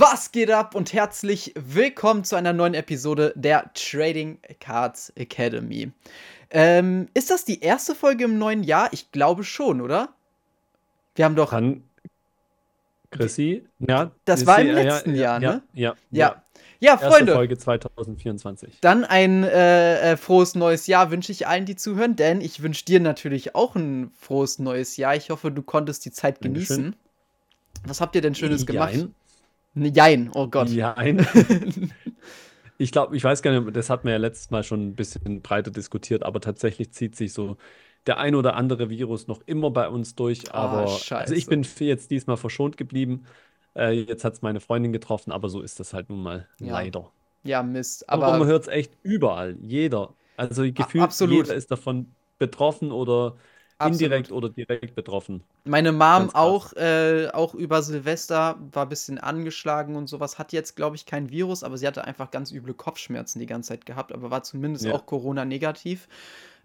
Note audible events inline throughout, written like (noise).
Was geht ab und herzlich willkommen zu einer neuen Episode der Trading Cards Academy. Ähm, ist das die erste Folge im neuen Jahr? Ich glaube schon, oder? Wir haben doch. Kann Chrissy? Ja. Das war im letzten ja, Jahr, ja, ne? Ja. Ja. Ja, Erste Freunde. Folge 2024. Dann ein äh, äh, frohes neues Jahr wünsche ich allen, die zuhören, denn ich wünsche dir natürlich auch ein frohes neues Jahr. Ich hoffe, du konntest die Zeit Dankeschön. genießen. Was habt ihr denn Schönes gemacht? Jein. Jein, oh Gott. Jein. (laughs) Ich glaube, ich weiß gar nicht, das hat man ja letztes Mal schon ein bisschen breiter diskutiert, aber tatsächlich zieht sich so der ein oder andere Virus noch immer bei uns durch. Ah, Aber scheiße. also ich bin jetzt diesmal verschont geblieben. Äh, jetzt hat es meine Freundin getroffen, aber so ist das halt nun mal Ja. leider. Ja, Mist. Aber, man Aber hört es echt überall. Jeder. Also gefühlt jeder ist davon betroffen oder Absolut. indirekt oder direkt betroffen. meine Mom auch, äh, auch über Silvester war ein bisschen angeschlagen und sowas. Hat jetzt, glaube ich, kein Virus, aber sie hatte einfach ganz üble Kopfschmerzen die ganze Zeit gehabt, aber war zumindest Ja. auch Corona-negativ.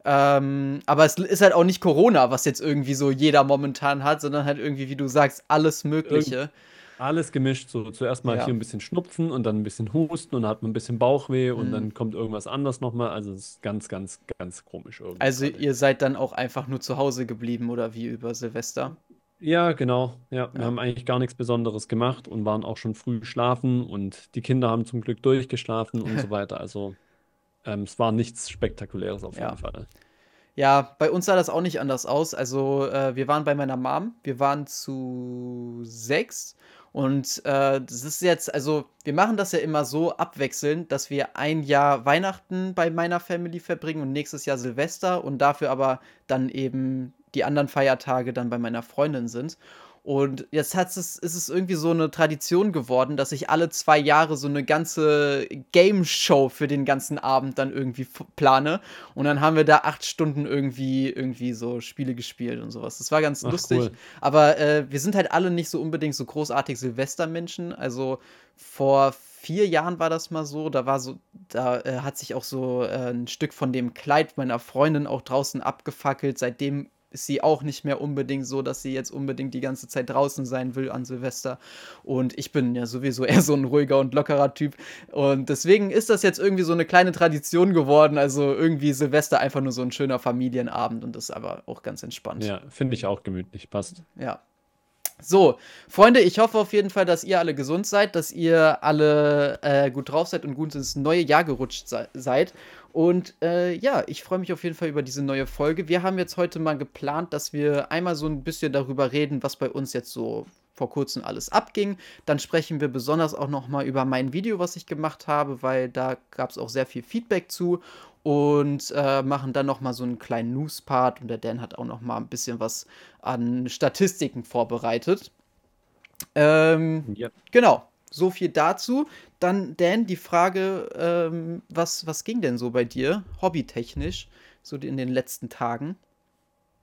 Ähm, aber es ist halt auch nicht Corona, was jetzt irgendwie so jeder momentan hat, sondern halt irgendwie, wie du sagst, alles Mögliche. Alles gemischt. So zuerst mal Ja. hier ein bisschen Schnupfen und dann ein bisschen Husten und dann hat man ein bisschen Bauchweh und Mhm. dann kommt irgendwas anderes nochmal. Also es ist ganz, ganz, ganz komisch irgendwie. Also ihr seid dann auch einfach nur zu Hause geblieben oder wie über Silvester? Ja, genau. Ja, wir Ja. haben eigentlich gar nichts Besonderes gemacht und waren auch schon früh schlafen und die Kinder haben zum Glück durchgeschlafen und so (laughs) weiter. Also ähm, es war nichts Spektakuläres auf Ja. jeden Fall. Ja, bei uns sah das auch nicht anders aus. Also, äh, wir waren bei meiner Mom. Wir waren zu sechs. Und äh, das ist jetzt, also, wir machen das ja immer so abwechselnd, dass wir ein Jahr Weihnachten bei meiner Family verbringen und nächstes Jahr Silvester und dafür aber dann eben die anderen Feiertage dann bei meiner Freundin sind. Und jetzt hat's es, ist es irgendwie so eine Tradition geworden, dass ich alle zwei Jahre so eine ganze Game-Show für den ganzen Abend dann irgendwie plane. Und dann haben wir da acht Stunden irgendwie, irgendwie so Spiele gespielt und sowas. Das war ganz Ach, lustig. cool. Aber äh, wir sind halt alle nicht so unbedingt so großartig Silvestermenschen. Also vor vier Jahren war das mal so. Da war so, da äh, hat sich auch so äh, ein Stück von dem Kleid meiner Freundin auch draußen abgefackelt. Seitdem ist sie auch nicht mehr unbedingt so, dass sie jetzt unbedingt die ganze Zeit draußen sein will an Silvester. Und ich bin ja sowieso (laughs) eher so ein ruhiger und lockerer Typ. Und deswegen ist das jetzt irgendwie so eine kleine Tradition geworden. Also irgendwie Silvester einfach nur so ein schöner Familienabend und das ist aber auch ganz entspannt. Ja, finde ich auch gemütlich. Passt. Ja. So, Freunde, ich hoffe auf jeden Fall, dass ihr alle gesund seid, dass ihr alle äh, gut drauf seid und gut ins neue Jahr gerutscht se seid. Und äh, ja, ich freue mich auf jeden Fall über diese neue Folge. Wir haben jetzt heute mal geplant, dass wir einmal so ein bisschen darüber reden, was bei uns jetzt so vor kurzem alles abging. Dann sprechen wir besonders auch noch mal über mein Video, was ich gemacht habe, weil da gab es auch sehr viel Feedback zu und äh, machen dann noch mal so einen kleinen News-Part und der Dan hat auch noch mal ein bisschen was an Statistiken vorbereitet. Ähm, Ja. genau, so viel dazu. Dann Dan, die Frage, ähm, was, was ging denn so bei dir, hobbytechnisch, so in den letzten Tagen?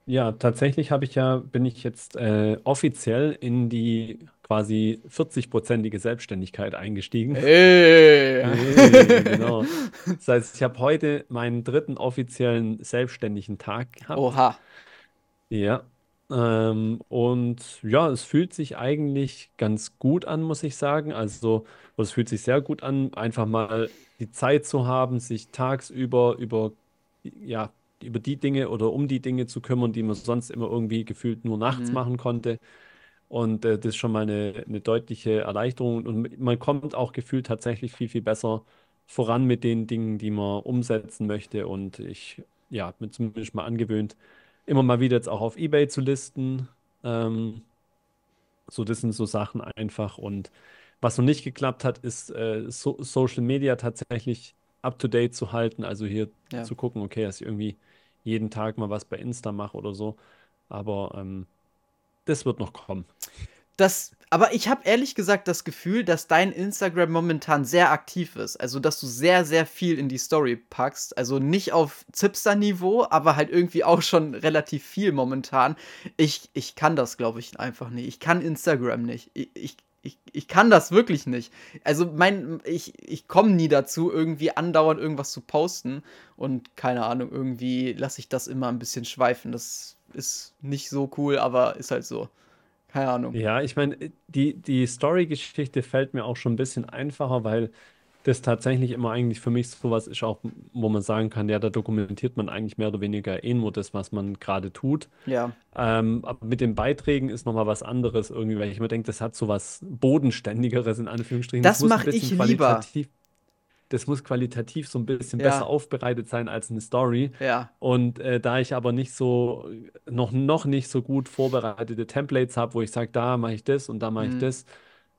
Ja, tatsächlich habe ich ja, bin ich jetzt äh, offiziell in die quasi 40-prozentige Selbstständigkeit eingestiegen. Hey! Hey, genau. Das heißt, ich habe heute meinen dritten offiziellen selbstständigen Tag gehabt. Oha. Ja. Ähm, und ja, es fühlt sich eigentlich ganz gut an, muss ich sagen. Also, es fühlt sich sehr gut an, einfach mal die Zeit zu haben, sich tagsüber über, ja, über die Dinge oder um die Dinge zu kümmern, die man sonst immer irgendwie gefühlt nur nachts Mhm. machen konnte. Und äh, das ist schon mal eine, eine deutliche Erleichterung. Und man kommt auch gefühlt tatsächlich viel, viel besser voran mit den Dingen, die man umsetzen möchte. Und ich, ja, habe mir zumindest mal angewöhnt, immer mal wieder jetzt auch auf eBay zu listen. Ähm, so, das sind so Sachen einfach. Und was noch nicht geklappt hat, ist äh, so Social Media tatsächlich up to date zu halten. Also hier Ja. zu gucken, okay, dass ich irgendwie jeden Tag mal was bei Insta mache oder so. Aber ähm, das wird noch kommen. Das, aber ich habe ehrlich gesagt das Gefühl, dass dein Instagram momentan sehr aktiv ist. Also, dass du sehr, sehr viel in die Story packst. Also nicht auf Zipster-Niveau, aber halt irgendwie auch schon relativ viel momentan. Ich, ich kann das, glaube ich, einfach nicht. Ich kann Instagram nicht. Ich, ich, ich, kann das wirklich nicht. Also, mein, ich, ich komme nie dazu, irgendwie andauernd irgendwas zu posten. Und keine Ahnung, irgendwie lasse ich das immer ein bisschen schweifen. Das ist nicht so cool, aber ist halt so. Keine Ahnung. Ja, ich meine, die, die Story-Geschichte fällt mir auch schon ein bisschen einfacher, weil das tatsächlich immer eigentlich für mich sowas ist, auch wo man sagen kann, ja, da dokumentiert man eigentlich mehr oder weniger eh nur das, was man gerade tut. Ja. Ähm, aber mit den Beiträgen ist nochmal was anderes irgendwie, weil ich mir denke, das hat so was Bodenständigeres in Anführungsstrichen. Das mache ich lieber. Das muss qualitativ so ein bisschen Ja. besser aufbereitet sein als eine Story. Ja. Und äh, da ich aber nicht so, noch, noch nicht so gut vorbereitete Templates habe, wo ich sage, da mache ich das und da mache ich Mhm. das,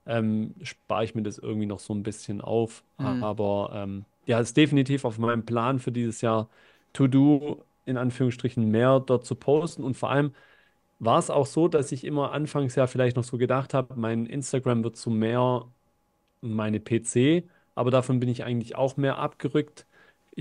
ähm, spare ich mir das irgendwie noch so ein bisschen auf. Mhm. Aber ähm, ja, ist definitiv auf meinem Plan für dieses Jahr to do, in Anführungsstrichen, mehr dort zu posten. Und vor allem war es auch so, dass ich immer anfangs ja vielleicht noch so gedacht habe, mein Instagram wird so mehr meine PC, aber davon bin ich eigentlich auch mehr abgerückt.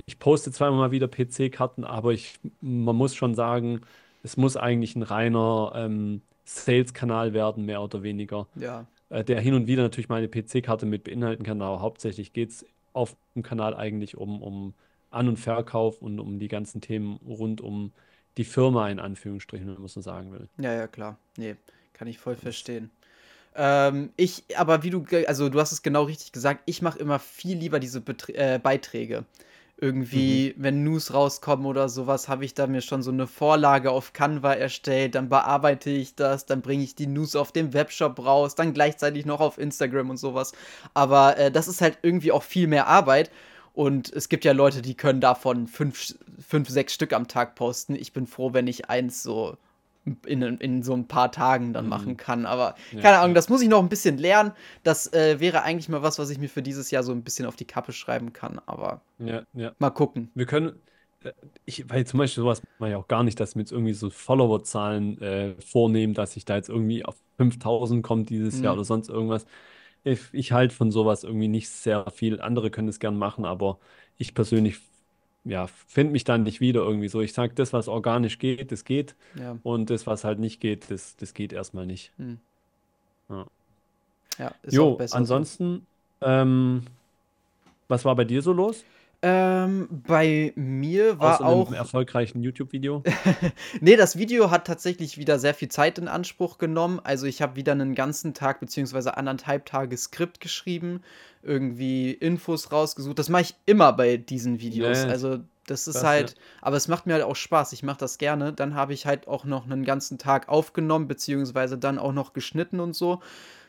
Ich poste zweimal mal wieder PC-Karten, aber ich, man muss schon sagen, es muss eigentlich ein reiner ähm, Sales-Kanal werden, mehr oder weniger, Ja. äh, der hin und wieder natürlich meine PC-Karte mit beinhalten kann, aber hauptsächlich geht es auf dem Kanal eigentlich um, um An- und Verkauf und um die ganzen Themen rund um die Firma in Anführungsstrichen, wenn man so sagen will. Ja, ja, klar. Nee, kann ich voll verstehen. Ähm, ich, aber wie du, also du hast es genau richtig gesagt, ich mache immer viel lieber diese Beträ äh, Beiträge. Irgendwie, wenn News rauskommen oder sowas, habe ich da mir schon so eine Vorlage auf Canva erstellt, dann bearbeite ich das, dann bringe ich die News auf dem Webshop raus, dann gleichzeitig noch auf Instagram und sowas. Aber äh, das ist halt irgendwie auch viel mehr Arbeit. Und es gibt ja Leute, die können davon fünf, fünf, sechs Stück am Tag posten. Ich bin froh, wenn ich eins so in, in so ein paar Tagen dann Mhm. machen kann. Aber Ja, keine Ahnung, ja. das muss ich noch ein bisschen lernen. Das äh, wäre eigentlich mal was, was ich mir für dieses Jahr so ein bisschen auf die Kappe schreiben kann. Aber Ja, ja. mal gucken. Wir können, äh, ich, weil zum Beispiel sowas mache ich auch gar nicht, dass wir jetzt irgendwie so Follower-Zahlen äh, vornehmen, dass ich da jetzt irgendwie auf 5000 kommt dieses Jahr Mhm. oder sonst irgendwas. Ich, ich halte von sowas irgendwie nicht sehr viel. Andere können es gern machen, aber ich persönlich, ja, finde mich da nicht wieder irgendwie so. Ich sage, das, was organisch geht, das geht. Ja. Und das, was halt nicht geht, das, das geht erstmal nicht. Hm. Ja. Ja, ist auch Jo, besser so. ansonsten, ähm, was war bei dir so los? Ähm, bei mir war Außer einem auch. erfolgreichen YouTube-Video? (laughs) Nee, das Video hat tatsächlich wieder sehr viel Zeit in Anspruch genommen. Also ich habe wieder einen ganzen Tag beziehungsweise anderthalb Tage Skript geschrieben, irgendwie Infos rausgesucht. Das mache ich immer bei diesen Videos. Ja, Also das ist krass, halt, ja. aber es macht mir halt auch Spaß. Ich mache das gerne. Dann habe ich halt auch noch einen ganzen Tag aufgenommen, beziehungsweise dann auch noch geschnitten und so.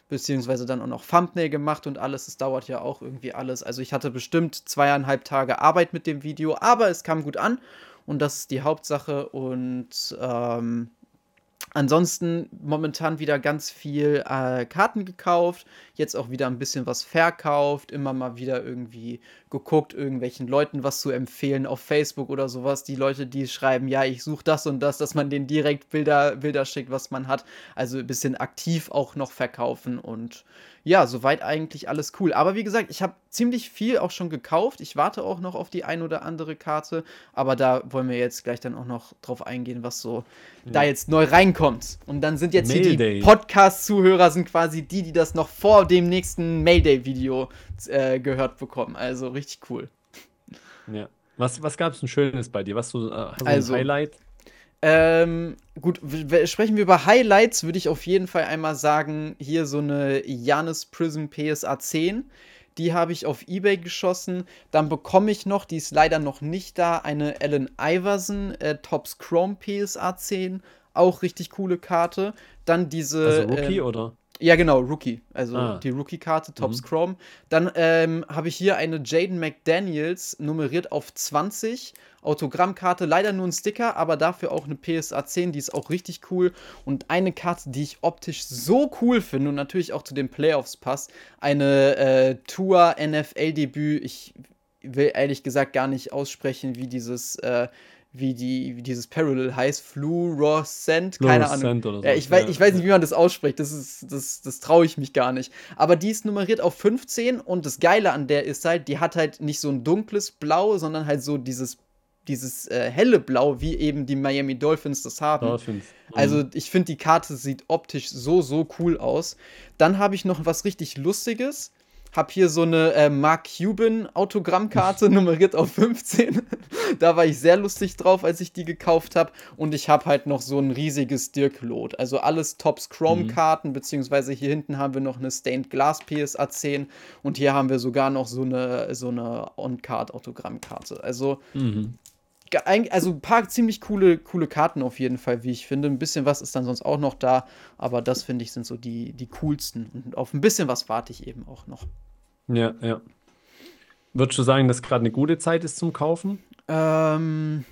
Beziehungsweise dann auch noch Thumbnail gemacht und alles. Es dauert ja auch irgendwie alles. Also ich hatte bestimmt zweieinhalb Tage Arbeit mit dem Video, aber es kam gut an und das ist die Hauptsache. Und ähm, ansonsten momentan wieder ganz viel äh, Karten gekauft, jetzt auch wieder ein bisschen was verkauft, immer mal wieder irgendwie geguckt, irgendwelchen Leuten was zu empfehlen auf Facebook oder sowas. Die Leute, die schreiben, ja, ich suche das und das, dass man denen direkt Bilder, Bilder schickt, was man hat. Also ein bisschen aktiv auch noch verkaufen und ja, soweit eigentlich alles cool. Aber wie gesagt, ich habe ziemlich viel auch schon gekauft. Ich warte auch noch auf die ein oder andere Karte. Aber da wollen wir jetzt gleich dann auch noch drauf eingehen, was so da Ja. jetzt neu reinkommt. Und dann sind jetzt hier die Mayday. Podcast-Zuhörer sind quasi die, die das noch vor dem nächsten Mayday-Video äh, gehört bekommen. Also richtig cool. Ja. Was, was gab es denn Schönes bei dir? Was so, äh, hast du Also, ein Highlight? Ähm, gut, sprechen wir über Highlights, würde ich auf jeden Fall einmal sagen, hier so eine Janus Prism PSA 10. Die habe ich auf Ebay geschossen. Dann bekomme ich noch, die ist leider noch nicht da, eine Allen Iverson äh, Tops Chrome PSA 10. Auch richtig coole Karte. Dann diese. Also Rookie ähm, oder? Ja, genau, Rookie. Also Ah. die Rookie-Karte, Tops Mhm. Chrome. Dann ähm, habe ich hier eine Jaden McDaniels nummeriert auf 20. Autogrammkarte, leider nur ein Sticker, aber dafür auch eine PSA 10, die ist auch richtig cool. Und eine Karte, die ich optisch so cool finde und natürlich auch zu den Playoffs passt, eine äh, Tour NFL-Debüt. Ich will ehrlich gesagt gar nicht aussprechen, wie dieses, äh, wie die, wie dieses Parallel heißt. Fluorescent, keine Ahnung. So. Ja, ich weiß, ich weiß nicht, wie man das ausspricht. Das ist, das, das traue ich mich gar nicht. Aber die ist nummeriert auf 15 und das Geile an der ist halt, die hat halt nicht so ein dunkles Blau, sondern halt so dieses, dieses äh, helle Blau, wie eben die Miami Dolphins das haben. Dolphins. Mhm. Also ich finde, die Karte sieht optisch so, so cool aus. Dann habe ich noch was richtig Lustiges. Hab hier so eine äh, Mark Cuban Autogrammkarte (laughs) nummeriert auf 15. (laughs) da war ich sehr lustig drauf, als ich die gekauft habe. Und ich habe halt noch so ein riesiges Dirk-Lot. Also alles Tops Chrome-Karten, mhm. beziehungsweise hier hinten haben wir noch eine Stained Glass PSA 10 und hier haben wir sogar noch so eine, so eine On-Card-Autogrammkarte. Also mhm also ein paar ziemlich coole, coole Karten auf jeden Fall, wie ich finde. Ein bisschen was ist dann sonst auch noch da, aber das finde ich sind so die, die coolsten. Und auf ein bisschen was warte ich eben auch noch. Ja, ja. Würdest du sagen, dass gerade eine gute Zeit ist zum Kaufen? Ähm,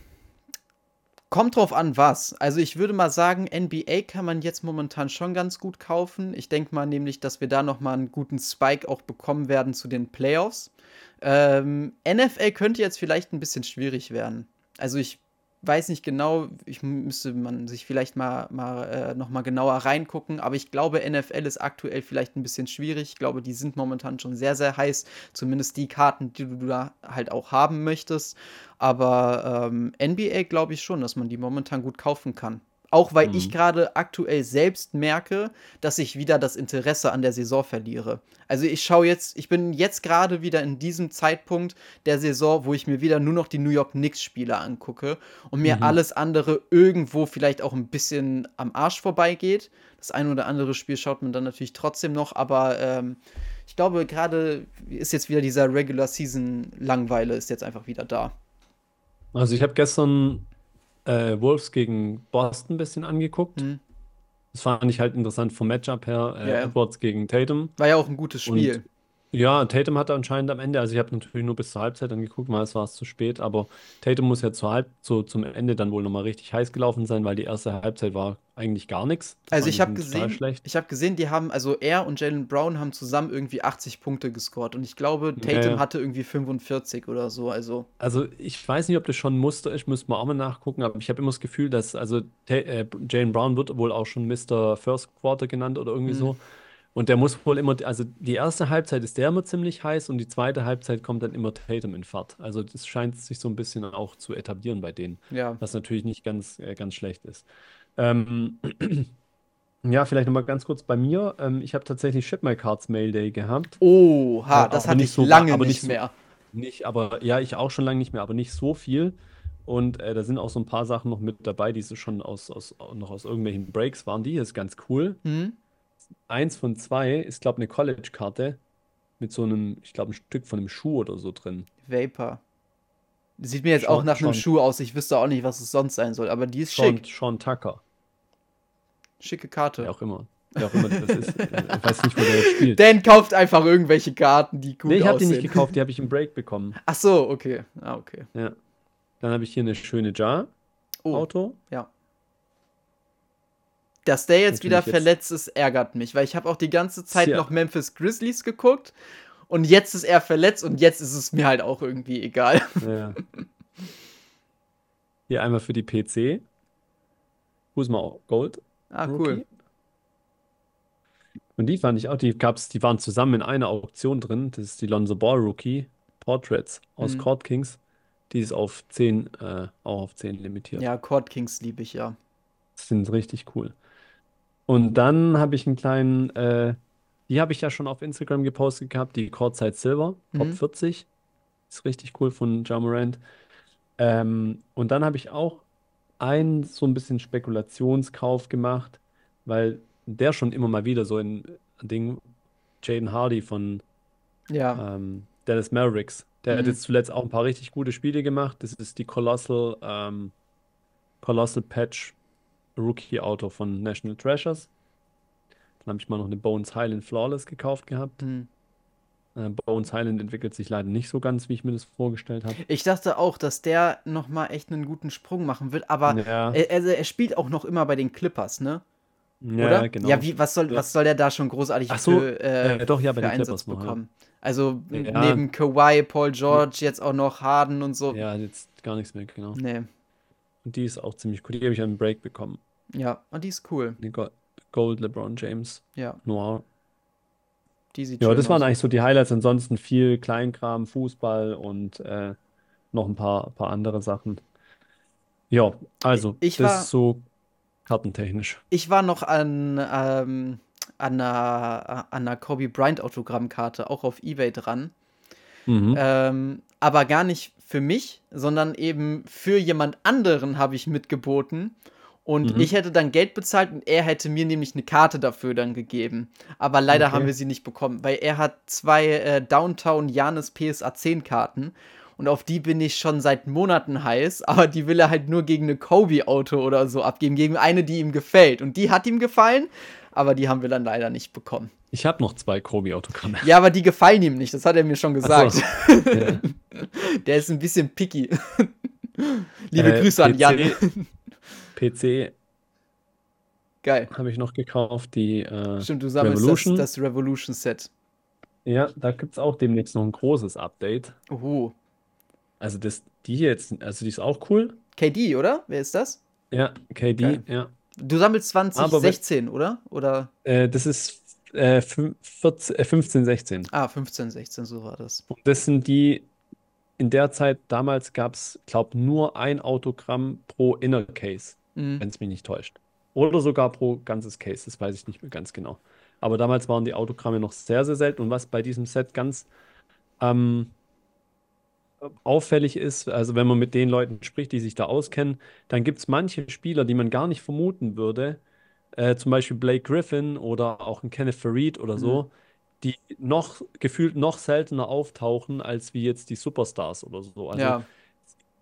kommt drauf an, was. Also ich würde mal sagen, NBA kann man jetzt momentan schon ganz gut kaufen. Ich denke mal nämlich, dass wir da noch mal einen guten Spike auch bekommen werden zu den Playoffs. Ähm, NFL könnte jetzt vielleicht ein bisschen schwierig werden also ich weiß nicht genau, ich müsste man sich vielleicht mal, mal äh, noch mal genauer reingucken, aber ich glaube, NFL ist aktuell vielleicht ein bisschen schwierig. Ich glaube, die sind momentan schon sehr, sehr heiß, zumindest die Karten, die du da halt auch haben möchtest. Aber ähm, NBA glaube ich schon, dass man die momentan gut kaufen kann. Auch weil mhm. ich gerade aktuell selbst merke, dass ich wieder das Interesse an der Saison verliere. Also ich schaue jetzt, ich bin jetzt gerade wieder in diesem Zeitpunkt der Saison, wo ich mir wieder nur noch die New York Knicks-Spiele angucke und mir mhm. alles andere irgendwo vielleicht auch ein bisschen am Arsch vorbeigeht. Das ein oder andere Spiel schaut man dann natürlich trotzdem noch, aber ähm, ich glaube, gerade ist jetzt wieder dieser Regular Season Langweile, ist jetzt einfach wieder da. Also ich habe gestern äh, Wolves gegen Boston ein bisschen angeguckt. Mhm. Das fand ich halt interessant vom Matchup her. Äh, ja. Edwards gegen Tatum. War ja auch ein gutes Spiel. Ja, Tatum hatte anscheinend am Ende, also ich habe natürlich nur bis zur Halbzeit angeguckt, mal es war es zu spät, aber Tatum muss ja zur Halb, so zum Ende dann wohl nochmal richtig heiß gelaufen sein, weil die erste Halbzeit war eigentlich gar nichts. Also ich habe gesehen, ich habe gesehen, die haben, also er und Jalen Brown haben zusammen irgendwie 80 Punkte gescored und ich glaube, Tatum ja. hatte irgendwie 45 oder so, also. Also ich weiß nicht, ob das schon ein Muster ist, müsste man auch mal nachgucken, aber ich habe immer das Gefühl, dass, also äh, Jalen Brown wird wohl auch schon Mr. First Quarter genannt oder irgendwie mhm. so. Und der muss wohl immer, also die erste Halbzeit ist der immer ziemlich heiß und die zweite Halbzeit kommt dann immer Tatum in Fahrt. Also das scheint sich so ein bisschen auch zu etablieren bei denen. Ja. Was natürlich nicht ganz, äh, ganz schlecht ist. Ähm, (clears throat) ja, vielleicht nochmal ganz kurz bei mir. Ähm, ich habe tatsächlich Ship My Cards Mail Day gehabt. Oh, ha, äh, das hatte ich so, lange aber nicht, mehr. Nicht, aber ja, ich auch schon lange nicht mehr, aber nicht so viel. Und äh, da sind auch so ein paar Sachen noch mit dabei, die so schon aus, aus, noch aus irgendwelchen Breaks waren. Die ist ganz cool. Mhm eins von zwei ist, glaube ich, eine College-Karte mit so einem, ich glaube, ein Stück von einem Schuh oder so drin. Vapor. Sieht mir jetzt Sean, auch nach einem Schuh aus. Ich wüsste auch nicht, was es sonst sein soll, aber die ist Sean, schick. Sean Tucker. Schicke Karte. Wer auch immer. Wer auch immer das ist. Ich weiß nicht, wo der jetzt spielt. Dan kauft einfach irgendwelche Karten, die gut nee, ich habe die nicht gekauft, die habe ich im Break bekommen. Ach so, okay. Ah, okay. Ja. Dann habe ich hier eine schöne Jar. Oh, Auto. Ja. Dass der jetzt wieder verletzt ist, ärgert mich, weil ich habe auch die ganze Zeit ja. noch Memphis Grizzlies geguckt und jetzt ist er verletzt und jetzt ist es mir halt auch irgendwie egal. Ja. Hier einmal für die PC. My Gold? Ah, Rookie. cool. Und die fand ich auch, die gab's, die waren zusammen in einer Auktion drin. Das ist die Lonzo Ball Rookie Portraits aus mhm. Court Kings. Die ist auf 10, äh, auch auf 10 limitiert. Ja, Court Kings liebe ich ja. Das sind richtig cool. Und dann habe ich einen kleinen, äh, die habe ich ja schon auf Instagram gepostet gehabt, die Courtside Silver, Top Mhm. 40. Ist richtig cool von Jamorant. Ähm, und dann habe ich auch einen so ein bisschen Spekulationskauf gemacht, weil der schon immer mal wieder so ein Ding, Jaden Hardy von Ja. ähm, Dallas Mavericks, der hat mhm. jetzt zuletzt auch ein paar richtig gute Spiele gemacht. Das ist die Colossal, ähm, Colossal Patch Rookie-Auto von National Treasures. Dann habe ich mal noch eine Bones Highland Flawless gekauft gehabt. Mhm. Äh, Bones Highland entwickelt sich leider nicht so ganz, wie ich mir das vorgestellt habe. Ich dachte auch, dass der nochmal echt einen guten Sprung machen wird, aber ja. er, also er spielt auch noch immer bei den Clippers, ne? Ja, Oder? genau. Ja, wie, was, soll, was soll der da schon großartig Ach so, für, äh, doch, ja, bei den Einsatz noch, bekommen? Also neben Kawhi, Paul George, jetzt auch noch Harden und so. Ja, jetzt gar nichts mehr, genau. Nee. Und die ist auch ziemlich cool. Die habe ich einen Break bekommen. Ja, und die ist cool. Die Gold LeBron James. Ja. Noir. Die sieht ja, das waren aus. eigentlich so die Highlights. Ansonsten viel Kleinkram, Fußball und äh, noch ein paar, paar andere Sachen. Ja, also ich das war, ist so kartentechnisch. Ich war noch an, ähm, an einer, an einer Kobe Bryant Autogrammkarte, auch auf Ebay dran. Mhm. Ähm, aber gar nicht für mich, sondern eben für jemand anderen habe ich mitgeboten. Und Mhm. ich hätte dann Geld bezahlt und er hätte mir nämlich eine Karte dafür dann gegeben. Aber leider Okay. haben wir sie nicht bekommen, weil er hat zwei äh, Downtown Janis PSA 10 Karten. Und auf die bin ich schon seit Monaten heiß, (laughs) aber die will er halt nur gegen eine Kobe-Auto oder so abgeben, gegen eine, die ihm gefällt. Und die hat ihm gefallen, aber die haben wir dann leider nicht bekommen. Ich habe noch zwei Kobe-Autogramme. Ja, aber die gefallen ihm nicht, das hat er mir schon gesagt. so. (laughs) Ja. (laughs) Der ist ein bisschen picky. (laughs) Liebe Äh, Grüße an PC Jan. PC Geil. habe ich noch gekauft, die äh, Stimmt, du sammelst Revolution. das, das Revolution Set. Ja, da gibt es auch demnächst noch ein großes Update. Uhu. Also das, die jetzt, also die ist auch cool. KD, oder? Wer ist das? Ja, KD, Geil. ja. Du sammelst Aber wenn- 2016, oder? Oder? Äh, das ist äh, fün- 14, äh, 15, 16. Ah, 15, 16, so war das. Und das sind die, in der Zeit, damals gab es, glaube nur ein Autogramm pro Inner Case, Mhm. wenn es mich nicht täuscht. Oder sogar pro ganzes Case, das weiß ich nicht mehr ganz genau. Aber damals waren die Autogramme noch sehr, sehr selten. Und was bei diesem Set ganz ähm, auffällig ist, also wenn man mit den Leuten spricht, die sich da auskennen, dann gibt es manche Spieler, die man gar nicht vermuten würde, äh, zum Beispiel Blake Griffin oder auch ein Kenneth Farid oder so, die noch gefühlt noch seltener auftauchen als wie jetzt die Superstars oder so. Also ja,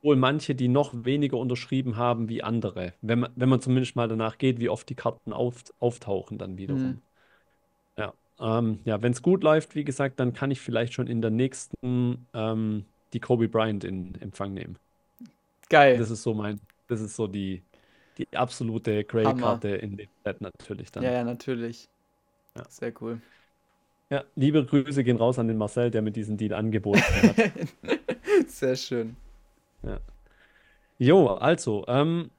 wohl manche, die noch weniger unterschrieben haben wie andere, wenn man, wenn man zumindest mal danach geht, wie oft die Karten auf, auftauchen dann wiederum. Mhm. Ja, ähm, ja, wenn es gut läuft, wie gesagt, dann kann ich vielleicht schon in der nächsten ähm, die Kobe Bryant in Empfang nehmen. geil. Das ist so mein, das ist so die, die absolute Grail-Karte in dem Set natürlich dann. Ja, ja, natürlich. Ja. Sehr cool. Ja, liebe Grüße gehen raus an den Marcel, der mir diesen Deal angeboten hat. (laughs) Sehr schön. Jo, also, ähm,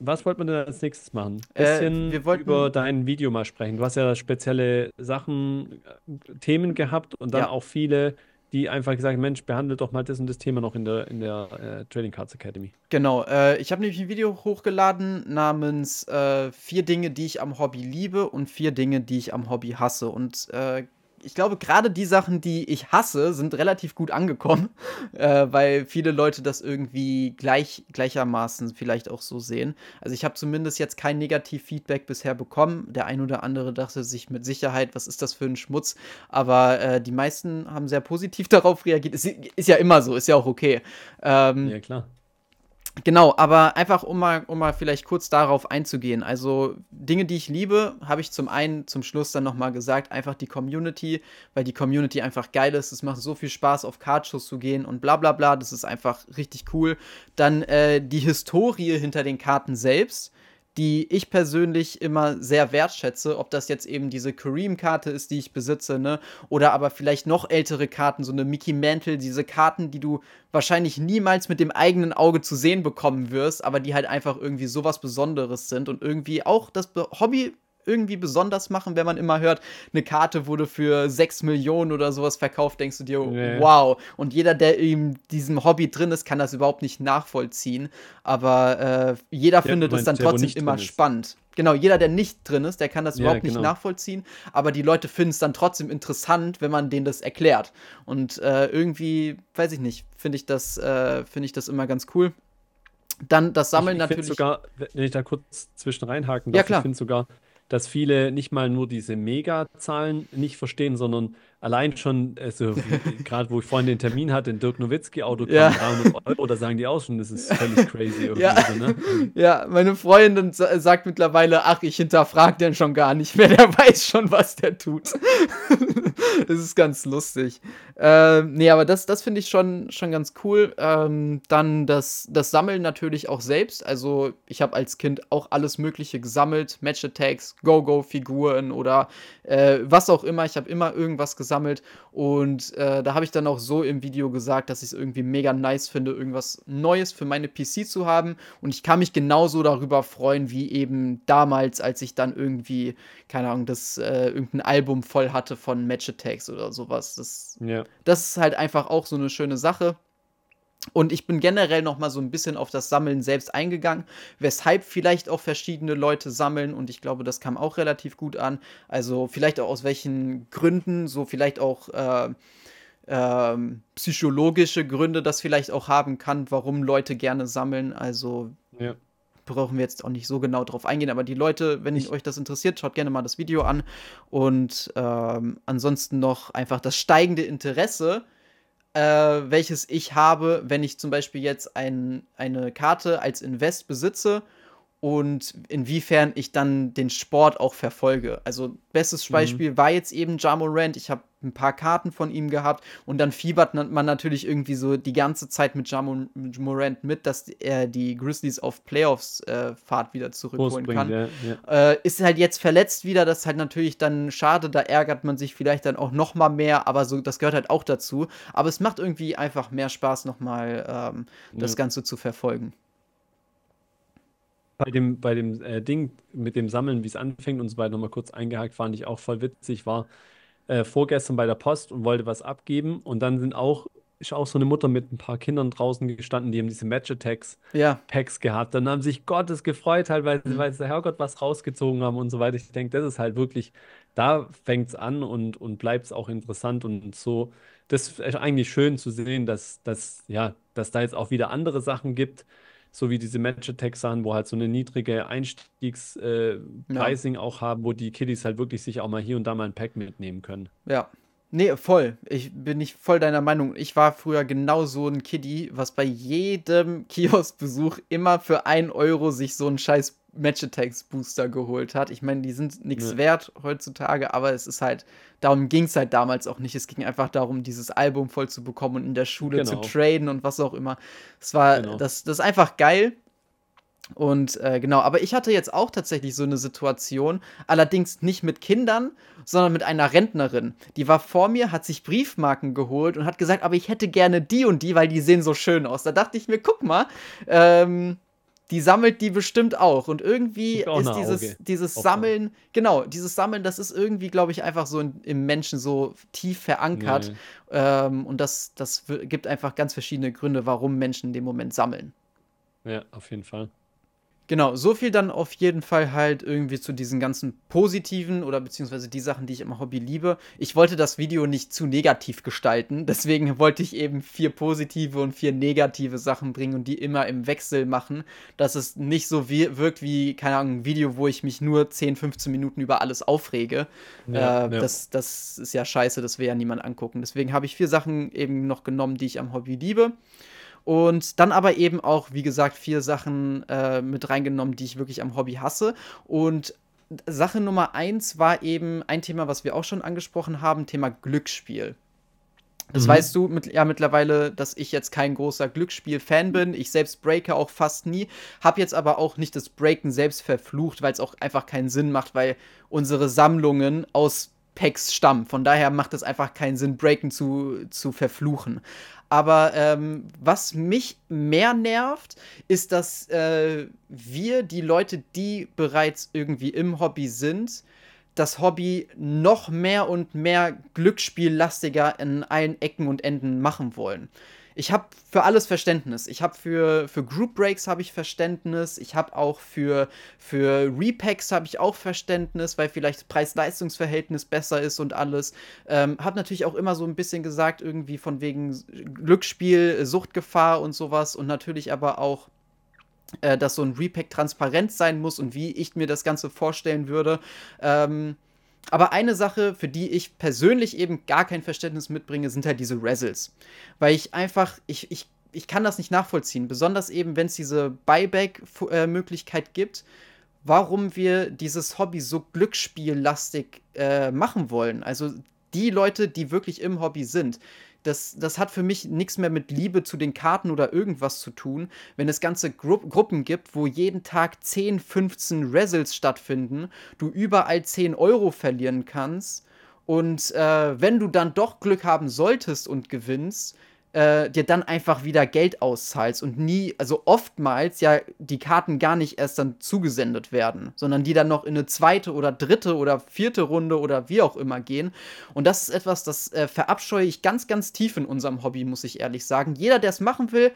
was wollten wir denn als nächstes machen? Äh, Bisschen wir wollten- über dein Video mal sprechen. Du hast ja spezielle Sachen, äh, Themen gehabt und dann Ja. auch viele, die einfach gesagt Mensch, behandelt doch mal das und das Thema noch in der, in der äh, Trading Cards Academy. Genau, äh, ich habe nämlich ein Video hochgeladen namens äh, vier Dinge, die ich am Hobby liebe und vier Dinge, die ich am Hobby hasse. Und äh, ich glaube, gerade die Sachen, die ich hasse, sind relativ gut angekommen, (laughs) äh, weil viele Leute das irgendwie gleich, gleichermaßen vielleicht auch so sehen. Also ich habe zumindest jetzt kein Negativ-Feedback bisher bekommen. Der ein oder andere dachte sich mit Sicherheit, was ist das für ein Schmutz? Aber äh, die meisten haben sehr positiv (laughs) darauf reagiert. Ist, ist ja immer so, ist ja auch okay. Ähm, Ja, klar. Genau, aber einfach um mal, um mal vielleicht kurz darauf einzugehen. Also Dinge, die ich liebe, habe ich zum einen zum Schluss dann nochmal gesagt, einfach die Community, weil die Community einfach geil ist. Es macht so viel Spaß, auf Cardshows zu gehen und bla bla bla. Das ist einfach richtig cool. Dann äh, die Historie hinter den Karten selbst die ich persönlich immer sehr wertschätze, ob das jetzt eben diese Kareem-Karte ist, die ich besitze, ne, oder aber vielleicht noch ältere Karten, so eine Mickey Mantle, diese Karten, die du wahrscheinlich niemals mit dem eigenen Auge zu sehen bekommen wirst, aber die halt einfach irgendwie sowas Besonderes sind und irgendwie auch das Hobby irgendwie besonders machen, wenn man immer hört, eine Karte wurde für 6 Millionen oder sowas verkauft, denkst du dir, Nee. wow. Und jeder, der in diesem Hobby drin ist, kann das überhaupt nicht nachvollziehen. Aber äh, jeder du findet es dann der, trotzdem immer spannend. Genau, jeder, der nicht drin ist, der kann das Ja, überhaupt nicht genau. nachvollziehen. Aber die Leute finden es dann trotzdem interessant, wenn man denen das erklärt. Und äh, irgendwie, weiß ich nicht, finde ich, das, äh, finde ich das immer ganz cool. Dann das Sammeln ich, ich natürlich. sogar, wenn ich da kurz zwischen reinhaken Ja, darf, klar. ich finde sogar, dass viele nicht mal nur diese Mega-Zahlen nicht verstehen, sondern allein schon, also (laughs) gerade wo ich vorhin den Termin hatte, den Dirk Nowitzki-Autogramm, Ja. 300 Euro, da sagen die auch schon, das ist völlig (laughs) crazy irgendwie Ja. so, ne? (laughs) Ja, meine Freundin sa- sagt mittlerweile, ach, ich hinterfrag den schon gar nicht mehr, der weiß schon, was der tut. das ist ganz lustig. Ähm, nee, aber das, das finde ich schon, schon ganz cool. Ähm, dann das, das Sammeln natürlich auch selbst. Also ich habe als Kind auch alles Mögliche gesammelt. Match-Attacks, Go-Go-Figuren oder äh, was auch immer. Ich habe immer irgendwas gesammelt. Und äh, da habe ich dann auch so im Video gesagt, dass ich es irgendwie mega nice finde, irgendwas Neues für meine PC zu haben. Und ich kann mich genauso darüber freuen, wie eben damals, als ich dann irgendwie, keine Ahnung, das äh, irgendein Album voll hatte von Match Attacks oder sowas. Das, Ja. das ist halt einfach auch so eine schöne Sache. Und ich bin generell noch mal so ein bisschen auf das Sammeln selbst eingegangen, weshalb vielleicht auch verschiedene Leute sammeln und ich glaube, das kam auch relativ gut an. Also vielleicht auch aus welchen Gründen, so vielleicht auch äh, äh, psychologische Gründe das vielleicht auch haben kann, warum Leute gerne sammeln. Also ja. brauchen wir jetzt auch nicht so genau drauf eingehen, aber die Leute, wenn ich, euch das interessiert, schaut gerne mal das Video an. Und ähm, ansonsten noch einfach das steigende Interesse äh, welches ich habe, wenn ich zum Beispiel jetzt ein, eine Karte als Invest besitze und inwiefern ich dann den Sport auch verfolge. Also bestes mhm. Beispiel mhm. war jetzt eben Jamorant. Ich habe ein paar Karten von ihm gehabt und dann fiebert man natürlich irgendwie so die ganze Zeit mit Jamorant mit, dass er die Grizzlies auf Playoffs-Fahrt äh, wieder zurückholen kann. Ja, ja. Äh, ist halt jetzt verletzt wieder, das ist halt natürlich dann schade, da ärgert man sich vielleicht dann auch noch mal mehr, aber so, das gehört halt auch dazu. Aber es macht irgendwie einfach mehr Spaß, noch mal ähm, das ja. Ganze zu verfolgen bei dem, bei dem äh, Ding mit dem Sammeln, wie es anfängt und so weiter, nochmal kurz eingehakt, fand ich auch voll witzig. War äh, vorgestern bei der Post und wollte was abgeben und dann sind auch, ist auch so eine Mutter mit ein paar Kindern draußen gestanden, die haben diese Match Attacks ja. Packs gehabt. Dann haben sich Gottes gefreut, halt, weil, mhm. weil sie Herrgott was rausgezogen haben und so weiter. Ich denke, das ist halt wirklich, da fängt es an und, und bleibt es auch interessant und so. Das ist eigentlich schön zu sehen, dass, dass, ja, dass da jetzt auch wieder andere Sachen gibt so wie diese Match-Attack-Sachen, wo halt so eine niedrige Einstiegs-Pricing äh, ja. auch haben, wo die Kiddies halt wirklich sich auch mal hier und da mal ein Pack mitnehmen können. Ja. Nee, voll. Ich bin nicht voll deiner Meinung. Ich war früher genau so ein Kiddie, was bei jedem (laughs) Kioskbesuch immer für 1 Euro sich so einen scheiß Match Attacks Booster geholt hat. Ich meine, die sind nichts ja. wert heutzutage, aber es ist halt, darum ging es halt damals auch nicht. Es ging einfach darum, dieses Album voll zu bekommen und in der Schule genau. zu traden und was auch immer. Es war, genau. das, das ist einfach geil. Und äh, genau, aber ich hatte jetzt auch tatsächlich so eine Situation, allerdings nicht mit Kindern, sondern mit einer Rentnerin. Die war vor mir, hat sich Briefmarken geholt und hat gesagt, aber ich hätte gerne die und die, weil die sehen so schön aus. Da dachte ich mir, guck mal, ähm, die sammelt die bestimmt auch. Und irgendwie ist dieses, dieses Sammeln, genau, dieses Sammeln, das ist irgendwie, glaube ich, einfach so in, im Menschen so tief verankert. Nee. Ähm, und das, das gibt einfach ganz verschiedene Gründe, warum Menschen in dem Moment sammeln. Ja, auf jeden Fall. Genau, so viel dann auf jeden Fall halt irgendwie zu diesen ganzen positiven oder beziehungsweise die Sachen, die ich im Hobby liebe. Ich wollte das Video nicht zu negativ gestalten, (laughs) deswegen wollte ich eben vier positive und vier negative Sachen bringen und die immer im Wechsel machen, dass es nicht so wie, wirkt wie, keine Ahnung, ein Video, wo ich mich nur 10, 15 Minuten über alles aufrege. Ja, äh, ja. Das, das ist ja scheiße, das will ja niemand angucken. Deswegen habe ich vier Sachen eben noch genommen, die ich am Hobby liebe. Und dann aber eben auch, wie gesagt, vier Sachen äh, mit reingenommen, die ich wirklich am Hobby hasse. Und Sache Nummer eins war eben ein Thema, was wir auch schon angesprochen haben, Thema Glücksspiel. Das mhm. weißt du mit, ja mittlerweile, dass ich jetzt kein großer Glücksspiel-Fan bin. Ich selbst breake auch fast nie. Hab jetzt aber auch nicht das Breaken selbst verflucht, weil es auch einfach keinen Sinn macht, weil unsere Sammlungen aus Packs stammen. Von daher macht es einfach keinen Sinn, Breaken zu, zu verfluchen. Aber ähm, was mich mehr nervt, ist, dass äh, wir, die Leute, die bereits irgendwie im Hobby sind, das Hobby noch mehr und mehr glücksspiellastiger in allen Ecken und Enden machen wollen ich habe für alles Verständnis. Ich habe für, für Group Breaks habe ich Verständnis. Ich habe auch für, für Repacks habe ich auch Verständnis, weil vielleicht Preis-Leistungs-Verhältnis besser ist und alles. Ähm, habe natürlich auch immer so ein bisschen gesagt, irgendwie von wegen Glücksspiel, Suchtgefahr und sowas. Und natürlich aber auch äh, dass so ein Repack transparent sein muss und wie ich mir das Ganze vorstellen würde. Ähm, aber eine Sache, für die ich persönlich eben gar kein Verständnis mitbringe, sind halt diese Razzles. Weil ich einfach, ich, ich, ich kann das nicht nachvollziehen. Besonders eben, wenn es diese Buyback-Möglichkeit gibt, warum wir dieses Hobby so glücksspiellastig äh, machen wollen. Also die Leute, die wirklich im Hobby sind das, das hat für mich nichts mehr mit Liebe zu den Karten oder irgendwas zu tun, wenn es ganze Gru Gruppen gibt, wo jeden Tag 10, 15 Results stattfinden, du überall 10 Euro verlieren kannst und äh, wenn du dann doch Glück haben solltest und gewinnst, äh, dir dann einfach wieder Geld auszahlst und nie, also oftmals ja die Karten gar nicht erst dann zugesendet werden, sondern die dann noch in eine zweite oder dritte oder vierte Runde oder wie auch immer gehen. Und das ist etwas, das äh, verabscheue ich ganz, ganz tief in unserem Hobby, muss ich ehrlich sagen. Jeder, der es machen will,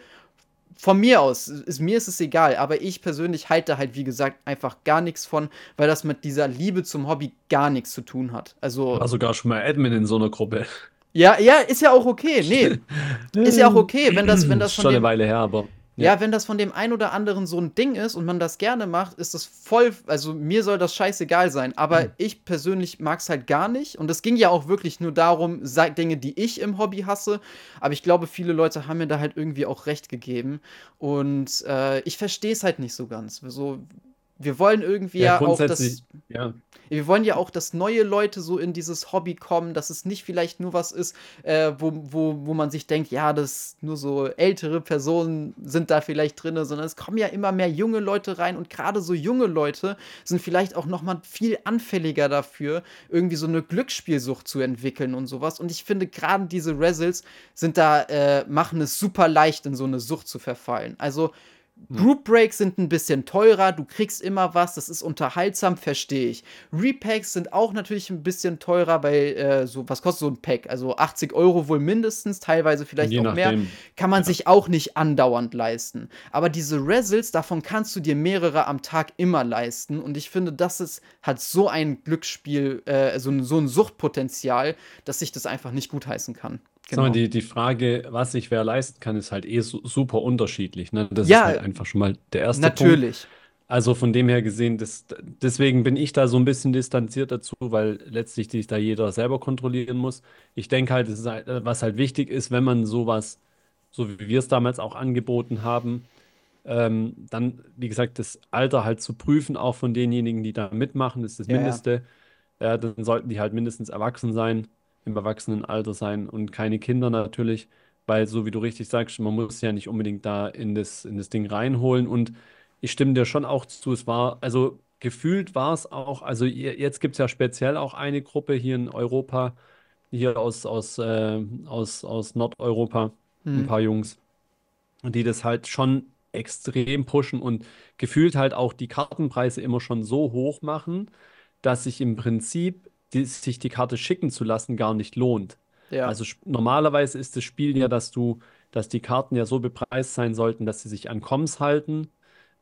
von mir aus, ist, mir ist es egal, aber ich persönlich halte halt, wie gesagt, einfach gar nichts von, weil das mit dieser Liebe zum Hobby gar nichts zu tun hat. Also. War sogar schon mal Admin in so einer Gruppe. Ja, ja, ist ja auch okay. Nee. (laughs) ist ja auch okay, wenn das, wenn das von Schon dem, eine Weile her, aber. Ja. ja, wenn das von dem einen oder anderen so ein Ding ist und man das gerne macht, ist das voll, also mir soll das scheißegal sein. Aber mhm. ich persönlich mag es halt gar nicht. Und es ging ja auch wirklich nur darum, Dinge, die ich im Hobby hasse. Aber ich glaube, viele Leute haben mir da halt irgendwie auch recht gegeben. Und äh, ich verstehe es halt nicht so ganz. So, wir wollen irgendwie ja, ja auch das. Ja. Wir wollen ja auch, dass neue Leute so in dieses Hobby kommen, dass es nicht vielleicht nur was ist, äh, wo, wo, wo man sich denkt, ja, das nur so ältere Personen sind da vielleicht drin, sondern es kommen ja immer mehr junge Leute rein und gerade so junge Leute sind vielleicht auch noch mal viel anfälliger dafür, irgendwie so eine Glücksspielsucht zu entwickeln und sowas. Und ich finde gerade diese Resels sind da äh, machen es super leicht, in so eine Sucht zu verfallen. Also. Group Breaks sind ein bisschen teurer, du kriegst immer was, das ist unterhaltsam, verstehe ich. Repacks sind auch natürlich ein bisschen teurer, weil äh, so, was kostet so ein Pack? Also 80 Euro wohl mindestens, teilweise vielleicht Je auch mehr. Kann man ja. sich auch nicht andauernd leisten. Aber diese Resils, davon kannst du dir mehrere am Tag immer leisten. Und ich finde, das ist, hat so ein Glücksspiel, äh, so, so ein Suchtpotenzial, dass ich das einfach nicht gutheißen kann. Genau. Mal, die, die Frage, was sich wer leisten kann, ist halt eh su super unterschiedlich. Ne? Das ja, ist halt einfach schon mal der erste natürlich. Punkt. Also von dem her gesehen, das, deswegen bin ich da so ein bisschen distanziert dazu, weil letztlich sich da jeder selber kontrollieren muss. Ich denke halt, halt, was halt wichtig ist, wenn man sowas, so wie wir es damals auch angeboten haben, ähm, dann, wie gesagt, das Alter halt zu prüfen, auch von denjenigen, die da mitmachen, ist das ja, Mindeste. Ja. Äh, dann sollten die halt mindestens erwachsen sein im Erwachsenenalter sein und keine Kinder natürlich, weil so wie du richtig sagst, man muss ja nicht unbedingt da in das, in das Ding reinholen und ich stimme dir schon auch zu, es war, also gefühlt war es auch, also jetzt gibt es ja speziell auch eine Gruppe hier in Europa, hier aus, aus, äh, aus, aus Nordeuropa, hm. ein paar Jungs, die das halt schon extrem pushen und gefühlt halt auch die Kartenpreise immer schon so hoch machen, dass sich im Prinzip die, sich die Karte schicken zu lassen, gar nicht lohnt. Ja. Also normalerweise ist das Spiel ja, dass du, dass die Karten ja so bepreist sein sollten, dass sie sich an Koms halten.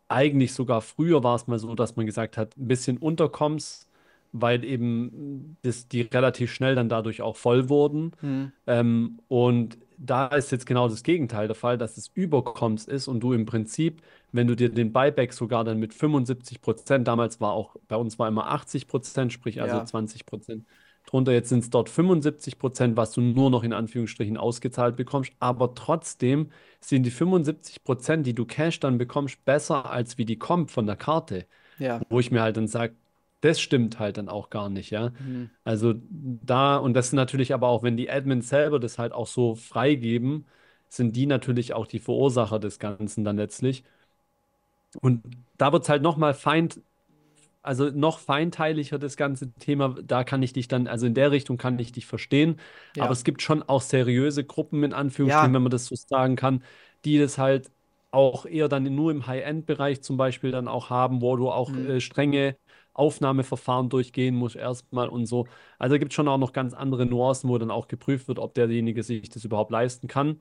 Eigentlich sogar früher war es mal so, dass man gesagt hat, ein bisschen unter Koms, weil eben das, die relativ schnell dann dadurch auch voll wurden. Hm. Ähm, und da ist jetzt genau das Gegenteil der Fall, dass es überkommst ist und du im Prinzip, wenn du dir den Buyback sogar dann mit 75 Prozent, damals war auch, bei uns war immer 80 Prozent, sprich also ja. 20 Prozent drunter, jetzt sind es dort 75 Prozent, was du nur noch in Anführungsstrichen ausgezahlt bekommst, aber trotzdem sind die 75 Prozent, die du Cash dann bekommst, besser als wie die kommt von der Karte. Ja. Wo ich mir halt dann sage, das stimmt halt dann auch gar nicht, ja. Mhm. Also da, und das natürlich aber auch, wenn die Admins selber das halt auch so freigeben, sind die natürlich auch die Verursacher des Ganzen dann letztlich. Und da wird es halt nochmal feind, also noch feinteiliger das ganze Thema. Da kann ich dich dann, also in der Richtung kann ich dich verstehen. Ja. Aber es gibt schon auch seriöse Gruppen, in Anführungsstrichen, ja. wenn man das so sagen kann, die das halt auch eher dann nur im High-End-Bereich zum Beispiel dann auch haben, wo du auch mhm. äh, strenge Aufnahmeverfahren durchgehen muss erstmal und so. Also gibt es schon auch noch ganz andere Nuancen, wo dann auch geprüft wird, ob derjenige sich das überhaupt leisten kann.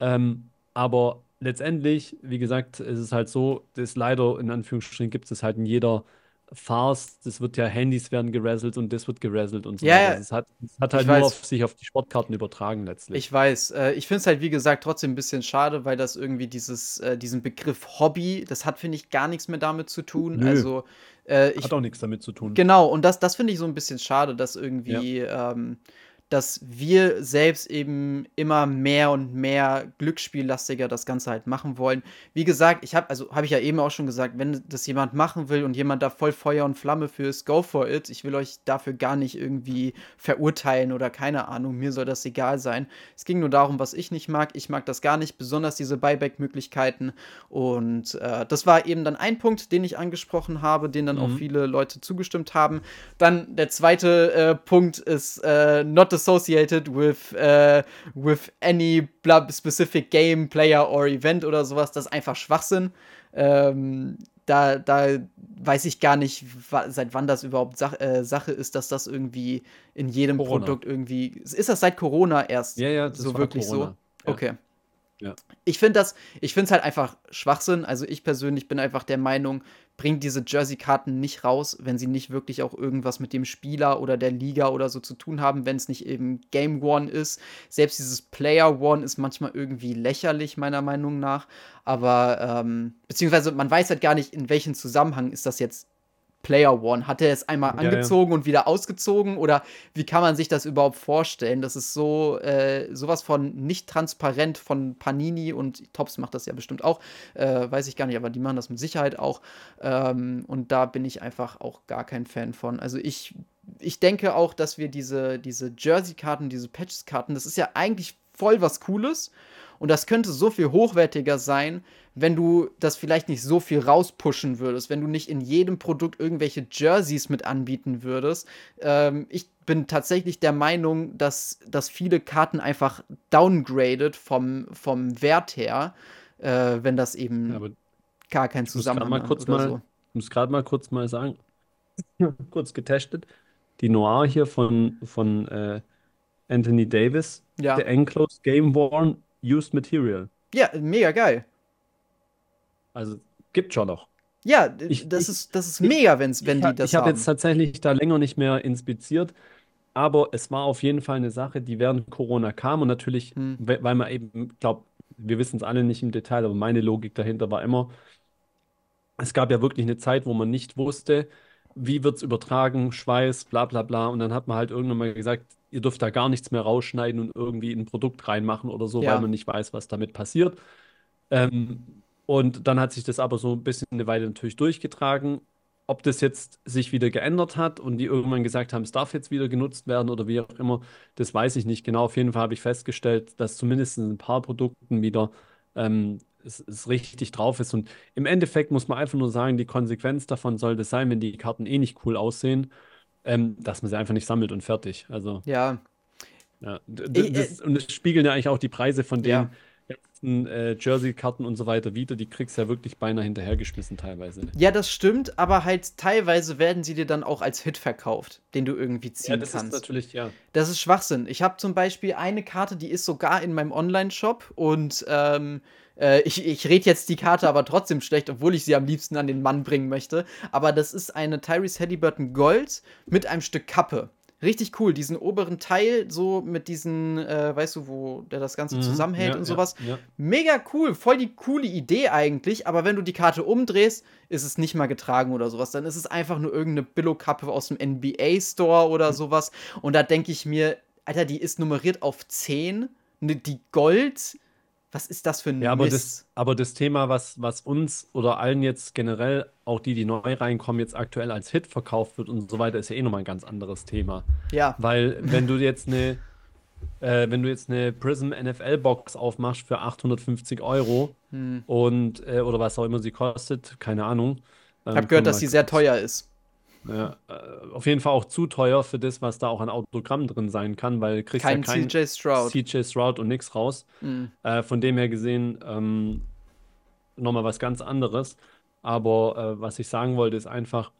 Ähm, aber letztendlich, wie gesagt, ist es halt so, das leider in Anführungsstrichen gibt es halt in jeder Farce, das wird ja Handys werden gerasselt und das wird gerasselt und so. Ja, also es hat, es hat halt nur auf sich auf die Sportkarten übertragen letztlich. Ich weiß. Äh, ich finde es halt, wie gesagt, trotzdem ein bisschen schade, weil das irgendwie dieses, äh, diesen Begriff Hobby, das hat, finde ich, gar nichts mehr damit zu tun. Nö. Also, äh, ich, hat auch nichts damit zu tun. Genau, und das, das finde ich so ein bisschen schade, dass irgendwie. Ja. Ähm, dass wir selbst eben immer mehr und mehr glücksspiellastiger das Ganze halt machen wollen. Wie gesagt, ich habe, also habe ich ja eben auch schon gesagt, wenn das jemand machen will und jemand da voll Feuer und Flamme für ist, go for it. Ich will euch dafür gar nicht irgendwie verurteilen oder keine Ahnung, mir soll das egal sein. Es ging nur darum, was ich nicht mag. Ich mag das gar nicht, besonders diese Buyback-Möglichkeiten. Und äh, das war eben dann ein Punkt, den ich angesprochen habe, den dann mhm. auch viele Leute zugestimmt haben. Dann der zweite äh, Punkt ist äh, not associated with, uh, with any specific game, player or event oder sowas. Das ist einfach Schwachsinn. Ähm, da, da weiß ich gar nicht, seit wann das überhaupt Sach äh, Sache ist, dass das irgendwie in jedem Corona. Produkt irgendwie. Ist das seit Corona erst ja, ja, so wirklich Corona. so? Ja. Okay. Ja. Ich finde das, ich finde es halt einfach Schwachsinn. Also ich persönlich bin einfach der Meinung, bringt diese Jersey-Karten nicht raus, wenn sie nicht wirklich auch irgendwas mit dem Spieler oder der Liga oder so zu tun haben, wenn es nicht eben Game One ist. Selbst dieses Player One ist manchmal irgendwie lächerlich, meiner Meinung nach. Aber, ähm, beziehungsweise man weiß halt gar nicht, in welchem Zusammenhang ist das jetzt Player One? Hat er es einmal ja, angezogen ja. und wieder ausgezogen? Oder wie kann man sich das überhaupt vorstellen? Das ist so äh, sowas von nicht transparent von Panini und Tops macht das ja bestimmt auch. Äh, weiß ich gar nicht, aber die machen das mit Sicherheit auch. Ähm, und da bin ich einfach auch gar kein Fan von. Also ich, ich denke auch, dass wir diese, diese Jersey-Karten, diese Patches-Karten, das ist ja eigentlich voll was Cooles. Und das könnte so viel hochwertiger sein, wenn du das vielleicht nicht so viel rauspushen würdest, wenn du nicht in jedem Produkt irgendwelche Jerseys mit anbieten würdest. Ähm, ich bin tatsächlich der Meinung, dass, dass viele Karten einfach downgraded vom, vom Wert her, äh, wenn das eben ja, gar keinen Zusammenhang hat. So. Ich muss gerade mal kurz mal sagen, (laughs) kurz getestet. Die Noir hier von, von äh, Anthony Davis, ja. der Enclosed Game Worn Used Material. Ja, mega geil. Also gibt schon noch. Ja, ich, das, ich, ist, das ist mega, wenn's, wenn ich, die das Ich habe jetzt tatsächlich da länger nicht mehr inspiziert, aber es war auf jeden Fall eine Sache, die während Corona kam und natürlich, hm. weil man eben, ich glaube, wir wissen es alle nicht im Detail, aber meine Logik dahinter war immer, es gab ja wirklich eine Zeit, wo man nicht wusste, wie wird es übertragen, Schweiß, bla bla bla. Und dann hat man halt irgendwann mal gesagt, ihr dürft da gar nichts mehr rausschneiden und irgendwie in ein Produkt reinmachen oder so, ja. weil man nicht weiß, was damit passiert. Ähm, und dann hat sich das aber so ein bisschen eine Weile natürlich durchgetragen. Ob das jetzt sich wieder geändert hat und die irgendwann gesagt haben, es darf jetzt wieder genutzt werden oder wie auch immer, das weiß ich nicht genau. Auf jeden Fall habe ich festgestellt, dass zumindest in ein paar Produkten wieder ähm, es, es richtig drauf ist. Und im Endeffekt muss man einfach nur sagen, die Konsequenz davon sollte sein, wenn die Karten eh nicht cool aussehen, ähm, dass man sie einfach nicht sammelt und fertig. Also. Ja. ja das, und es spiegeln ja eigentlich auch die Preise von den ja. ganzen äh, Jersey-Karten und so weiter wieder. Die kriegst du ja wirklich beinahe hinterhergeschmissen teilweise. Ja, das stimmt, aber halt teilweise werden sie dir dann auch als Hit verkauft, den du irgendwie ziehen ja, das kannst. Ist natürlich, ja. Das ist Schwachsinn. Ich habe zum Beispiel eine Karte, die ist sogar in meinem Online-Shop und ähm, äh, ich ich rede jetzt die Karte aber trotzdem schlecht, obwohl ich sie am liebsten an den Mann bringen möchte. Aber das ist eine Tyrese Halliburton Gold mit einem Stück Kappe. Richtig cool, diesen oberen Teil, so mit diesen, äh, weißt du, wo der das Ganze mhm, zusammenhält ja, und sowas. Ja, ja. Mega cool, voll die coole Idee eigentlich, aber wenn du die Karte umdrehst, ist es nicht mal getragen oder sowas. Dann ist es einfach nur irgendeine Billo-Kappe aus dem NBA-Store oder mhm. sowas. Und da denke ich mir, Alter, die ist nummeriert auf 10. Ne, die Gold was ist das für ein Ja, aber Mist? das, aber das Thema, was, was uns oder allen jetzt generell, auch die, die neu reinkommen, jetzt aktuell als Hit verkauft wird und so weiter, ist ja eh nochmal ein ganz anderes Thema. Ja. Weil, wenn du jetzt eine, äh, wenn du jetzt eine Prism NFL Box aufmachst für 850 Euro hm. und, äh, oder was auch immer sie kostet, keine Ahnung. Ich habe gehört, dass sie sehr teuer ist. Ja, äh, auf jeden Fall auch zu teuer für das, was da auch an Autogramm drin sein kann, weil du kriegst kein ja kein CJ Stroud. CJ Stroud und nichts raus. Mhm. Äh, von dem her gesehen ähm, nochmal was ganz anderes. Aber äh, was ich sagen wollte, ist einfach,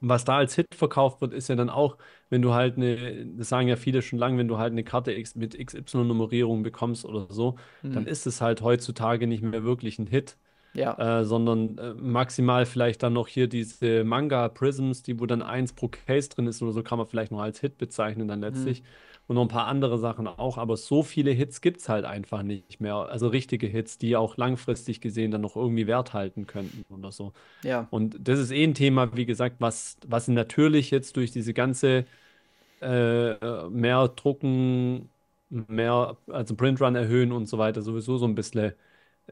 was da als Hit verkauft wird, ist ja dann auch, wenn du halt eine, das sagen ja viele schon lange, wenn du halt eine Karte X mit XY-Nummerierung bekommst oder so, mhm. dann ist es halt heutzutage nicht mehr wirklich ein Hit. Ja. Äh, sondern äh, maximal vielleicht dann noch hier diese Manga Prisms, die wo dann eins pro Case drin ist oder so, kann man vielleicht noch als Hit bezeichnen dann letztlich. Mhm. Und noch ein paar andere Sachen auch, aber so viele Hits gibt es halt einfach nicht mehr. Also richtige Hits, die auch langfristig gesehen dann noch irgendwie Wert halten könnten oder so. Ja. Und das ist eh ein Thema, wie gesagt, was, was natürlich jetzt durch diese ganze äh mehr Drucken, mehr, also Printrun erhöhen und so weiter, sowieso so ein bisschen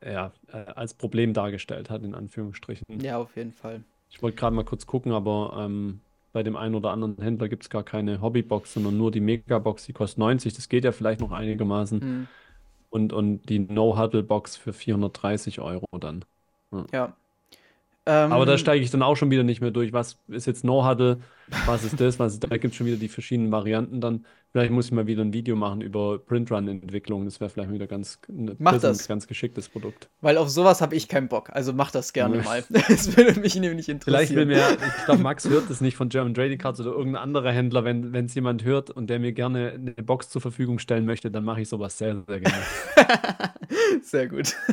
ja, äh, als Problem dargestellt hat, in Anführungsstrichen. Ja, auf jeden Fall. Ich wollte gerade mal kurz gucken, aber ähm, bei dem einen oder anderen Händler gibt es gar keine Hobbybox, sondern nur die Megabox, die kostet 90. Das geht ja vielleicht noch einigermaßen. Mhm. Und, und die No-Huddle-Box für 430 Euro dann. Ja. Ähm, aber da steige ich dann auch schon wieder nicht mehr durch. Was ist jetzt No-Huddle? was ist das, was ist, da gibt es schon wieder die verschiedenen Varianten dann. Vielleicht muss ich mal wieder ein Video machen über Printrun-Entwicklung. Das wäre vielleicht wieder ganz, mach das. ganz geschicktes Produkt. Weil auf sowas habe ich keinen Bock. Also mach das gerne mal. (laughs) Das würde mich nämlich interessieren. Vielleicht will mir, ich glaube, Max hört das nicht von German Trading Cards oder irgendein anderer Händler. Wenn es jemand hört und der mir gerne eine Box zur Verfügung stellen möchte, dann mache ich sowas sehr, sehr gerne. (laughs) (laughs) sehr gut. (laughs)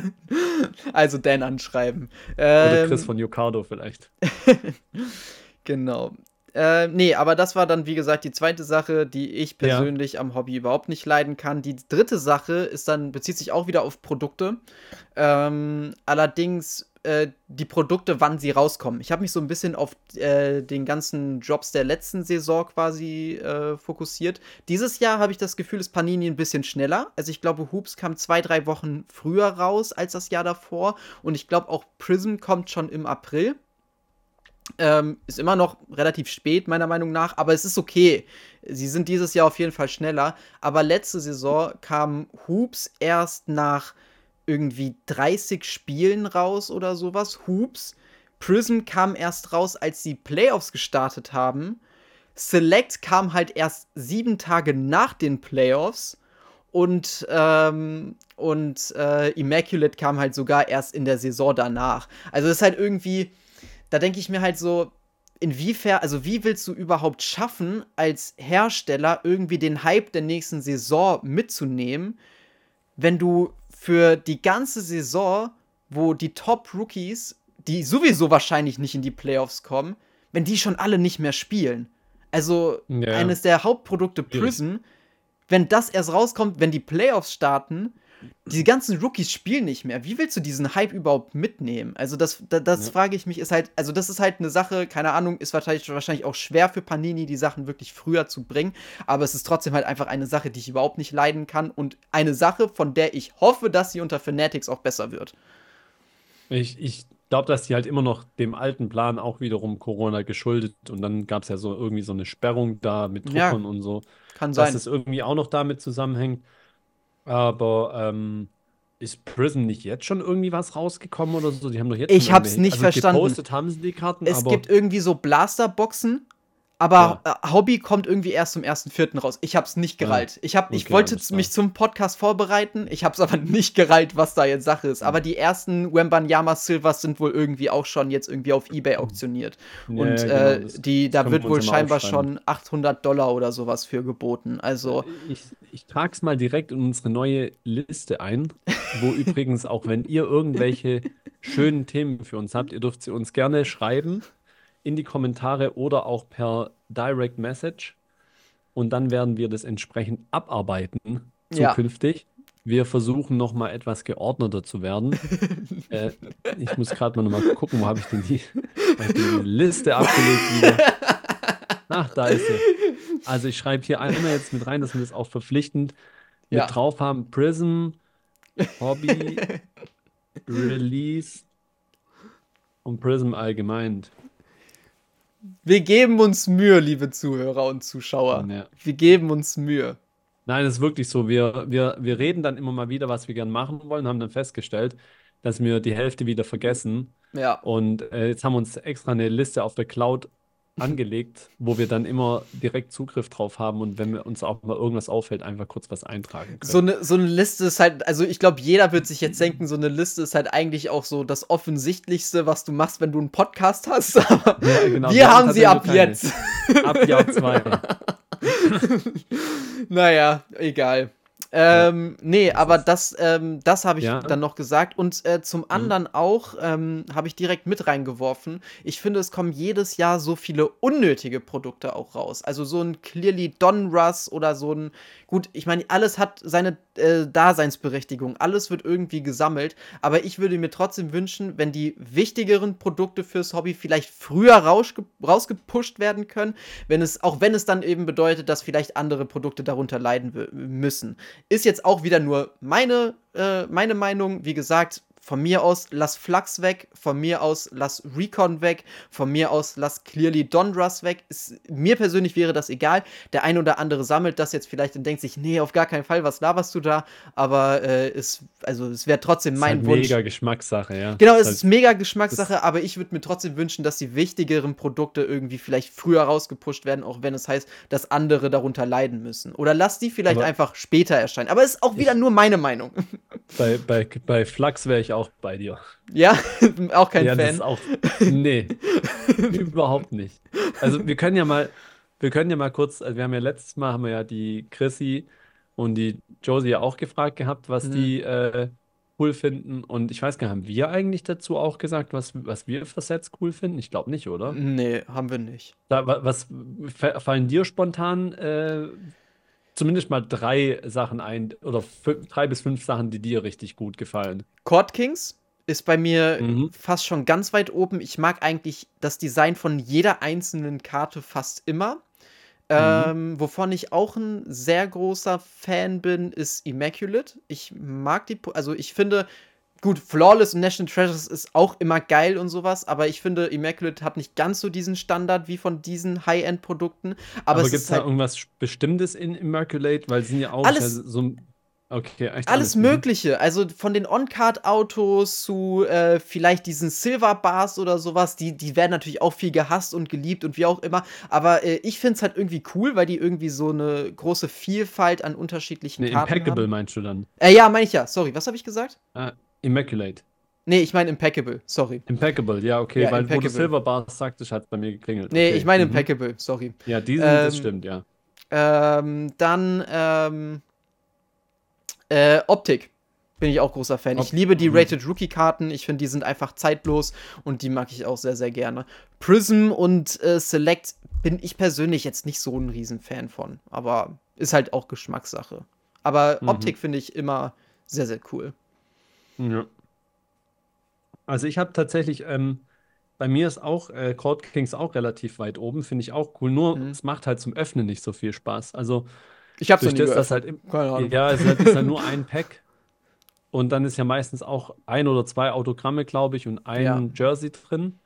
Also Dan anschreiben. Oder Chris ähm, von Yocardo vielleicht. (laughs) genau. Äh, nee, aber das war dann, wie gesagt, die zweite Sache, die ich persönlich ja. am Hobby überhaupt nicht leiden kann. Die dritte Sache ist dann, bezieht sich auch wieder auf Produkte. Ähm, allerdings äh, die Produkte, wann sie rauskommen. Ich habe mich so ein bisschen auf äh, den ganzen Jobs der letzten Saison quasi äh, fokussiert. Dieses Jahr habe ich das Gefühl, ist Panini ein bisschen schneller. Also ich glaube, Hoops kam zwei, drei Wochen früher raus als das Jahr davor. Und ich glaube auch Prism kommt schon im April. Ähm, ist immer noch relativ spät, meiner Meinung nach, aber es ist okay. Sie sind dieses Jahr auf jeden Fall schneller. Aber letzte Saison kam Hoops erst nach irgendwie 30 Spielen raus oder sowas. Hoops. Prism kam erst raus, als die Playoffs gestartet haben. Select kam halt erst sieben Tage nach den Playoffs. Und, ähm, und äh, Immaculate kam halt sogar erst in der Saison danach. Also es ist halt irgendwie da denke ich mir halt so, inwiefern, also wie willst du überhaupt schaffen, als Hersteller irgendwie den Hype der nächsten Saison mitzunehmen, wenn du für die ganze Saison, wo die Top-Rookies, die sowieso wahrscheinlich nicht in die Playoffs kommen, wenn die schon alle nicht mehr spielen. Also ja. eines der Hauptprodukte Prism, wenn das erst rauskommt, wenn die Playoffs starten, die ganzen Rookies spielen nicht mehr. Wie willst du diesen Hype überhaupt mitnehmen? Also, das, das, das ja. frage ich mich, ist halt, also, das ist halt eine Sache, keine Ahnung, ist wahrscheinlich, wahrscheinlich auch schwer für Panini, die Sachen wirklich früher zu bringen. Aber es ist trotzdem halt einfach eine Sache, die ich überhaupt nicht leiden kann und eine Sache, von der ich hoffe, dass sie unter Fanatics auch besser wird. Ich, ich glaube, dass die halt immer noch dem alten Plan auch wiederum Corona geschuldet und dann gab es ja so irgendwie so eine Sperrung da mit Druckern ja, und so. Kann sein. Dass es irgendwie auch noch damit zusammenhängt. Aber ähm, ist Prism nicht jetzt schon irgendwie was rausgekommen oder so? Die haben doch jetzt Ich hab's nicht also verstanden. Gepostet haben sie die Karten, es gibt irgendwie so Blasterboxen aber ja. äh, Hobby kommt irgendwie erst zum 1.4. raus. Ich hab's nicht gerallt. Ja. Ich, hab, ich wollte mich zum Podcast vorbereiten, ich hab's aber (laughs) nicht gerallt, was da jetzt Sache ist. Aber die ersten Wembanyama Silvers sind wohl irgendwie auch schon jetzt irgendwie auf Ebay auktioniert. Ja, Und genau, äh, die, da wird wohl scheinbar schon 800 Dollar oder sowas für geboten. Also. Ich, ich trag's mal direkt in unsere neue Liste ein, wo (laughs) übrigens auch, wenn ihr irgendwelche schönen Themen für uns habt, ihr dürft sie uns gerne schreiben in die Kommentare oder auch per Direct Message. Und dann werden wir das entsprechend abarbeiten zukünftig. Ja. Wir versuchen nochmal etwas geordneter zu werden. (laughs) äh, ich muss gerade mal nochmal gucken, wo habe ich denn die, die Liste abgelegt wieder. Ach, da ist sie. Also ich schreibe hier einmal jetzt mit rein, dass wir das auch verpflichtend ja. mit drauf haben. Prism, Hobby, (laughs) Release und Prism allgemein. Wir geben uns Mühe, liebe Zuhörer und Zuschauer. Ja. Wir geben uns Mühe. Nein, es ist wirklich so. Wir, wir, wir reden dann immer mal wieder, was wir gerne machen wollen, haben dann festgestellt, dass wir die Hälfte wieder vergessen. Ja. Und äh, jetzt haben wir uns extra eine Liste auf der Cloud angelegt, wo wir dann immer direkt Zugriff drauf haben und wenn uns auch mal irgendwas auffällt, einfach kurz was eintragen können. So eine, so eine Liste ist halt, also ich glaube, jeder wird sich jetzt denken, so eine Liste ist halt eigentlich auch so das Offensichtlichste, was du machst, wenn du einen Podcast hast. (laughs) Aber ja, genau. wir, haben sie ab jetzt. Ab Jahr zwei. (laughs) naja, egal. Ähm, nee, aber das, ähm, das habe ich ja. dann noch gesagt. Und äh, zum mhm. anderen mhm. auch ähm, habe ich direkt mit reingeworfen. Ich finde, es kommen jedes Jahr so viele unnötige Produkte auch raus. Also so ein Clearly Donruss oder so ein. Gut, ich meine, alles hat seine äh, Daseinsberechtigung. Alles wird irgendwie gesammelt. Aber ich würde mir trotzdem wünschen, wenn die wichtigeren Produkte fürs Hobby vielleicht früher rausge rausgepusht werden können. Wenn es, auch wenn es dann eben bedeutet, dass vielleicht andere Produkte darunter leiden müssen. Ist jetzt auch wieder nur meine, äh, meine Meinung. Wie gesagt, von mir aus lass Flux weg, von mir aus lass Recon weg, von mir aus lass Clearly Dondras weg. Ist, mir persönlich wäre das egal. Der ein oder andere sammelt das jetzt vielleicht und denkt sich, nee, auf gar keinen Fall, was laberst du da? Aber äh, es, also, es wäre trotzdem mein ist halt Wunsch. Mega Geschmackssache, ja. Genau, es halt, ist mega Geschmackssache, aber ich würde mir trotzdem wünschen, dass die wichtigeren Produkte irgendwie vielleicht früher rausgepusht werden, auch wenn es heißt, dass andere darunter leiden müssen. Oder lass die vielleicht aber einfach später erscheinen. Aber es ist auch wieder nur meine Meinung. (laughs) Bei, bei, bei Flux wäre ich auch bei dir. Ja, (laughs) auch kein ja, Fan. Das auch, (laughs) nee, überhaupt nicht. Also wir können ja mal, wir können ja mal kurz, also wir haben ja letztes Mal haben wir ja die Chrissy und die Josie ja auch gefragt gehabt, was Mhm. die äh, cool finden. Und ich weiß gar nicht, haben wir eigentlich dazu auch gesagt, was, was wir für Sets cool finden? Ich glaube nicht, oder? Nee, haben wir nicht. Da, wa- was fa- fallen dir spontan äh, zumindest mal drei Sachen ein oder drei bis fünf Sachen, die dir richtig gut gefallen? Court Kings ist bei mir Mhm. fast schon ganz weit oben. Ich mag eigentlich das Design von jeder einzelnen Karte fast immer. Mhm. Ähm, wovon ich auch ein sehr großer Fan bin, ist Immaculate. Ich mag die, also ich finde, gut, Flawless und National Treasures ist auch immer geil und sowas, aber ich finde, Immaculate hat nicht ganz so diesen Standard wie von diesen High-End-Produkten. Aber, Aber es gibt es da halt irgendwas Bestimmtes in Immaculate? Weil sie sind ja auch Alles- so ein. Okay, echt Alles mhm. Mögliche. Also von den On-Card-Autos zu äh, vielleicht diesen Silver-Bars oder sowas, die, die werden natürlich auch viel gehasst und geliebt und wie auch immer. Aber äh, ich finde es halt irgendwie cool, weil die irgendwie so eine große Vielfalt an unterschiedlichen Ne, Karten Impeccable haben. meinst du dann? Äh, ja, meine ich ja. Sorry, was habe ich gesagt? Ah, Immaculate. Nee, ich meine Impeccable. Sorry. Impeccable, ja, okay, Ja, weil wo du Impeccable. Silver Bars sagtest, hat bei mir geklingelt. Nee, okay. ich meine mhm. Impeccable. Sorry. Ja, die sind, das Ähm, stimmt, ja. Ähm, dann ähm, äh, Optik. Bin ich auch großer Fan. Ich liebe die mhm. Rated Rookie-Karten. Ich finde, die sind einfach zeitlos und die mag ich auch sehr, sehr gerne. Prism und äh, Select bin ich persönlich jetzt nicht so ein Riesenfan von. Aber ist halt auch Geschmackssache. Aber Mhm. Optik finde ich immer sehr, sehr cool. Ja. Also ich habe tatsächlich, ähm, bei mir ist auch äh, Court Kings auch relativ weit oben, finde ich auch cool. Nur Mhm. es macht halt zum Öffnen nicht so viel Spaß. Also Ich nie das, geöffnet. halt im, Keine Ahnung. ja, es ist halt, ist halt nur (laughs) ein Pack und dann ist ja meistens auch ein oder zwei Autogramme, glaube ich, und ein Ja. Jersey drin.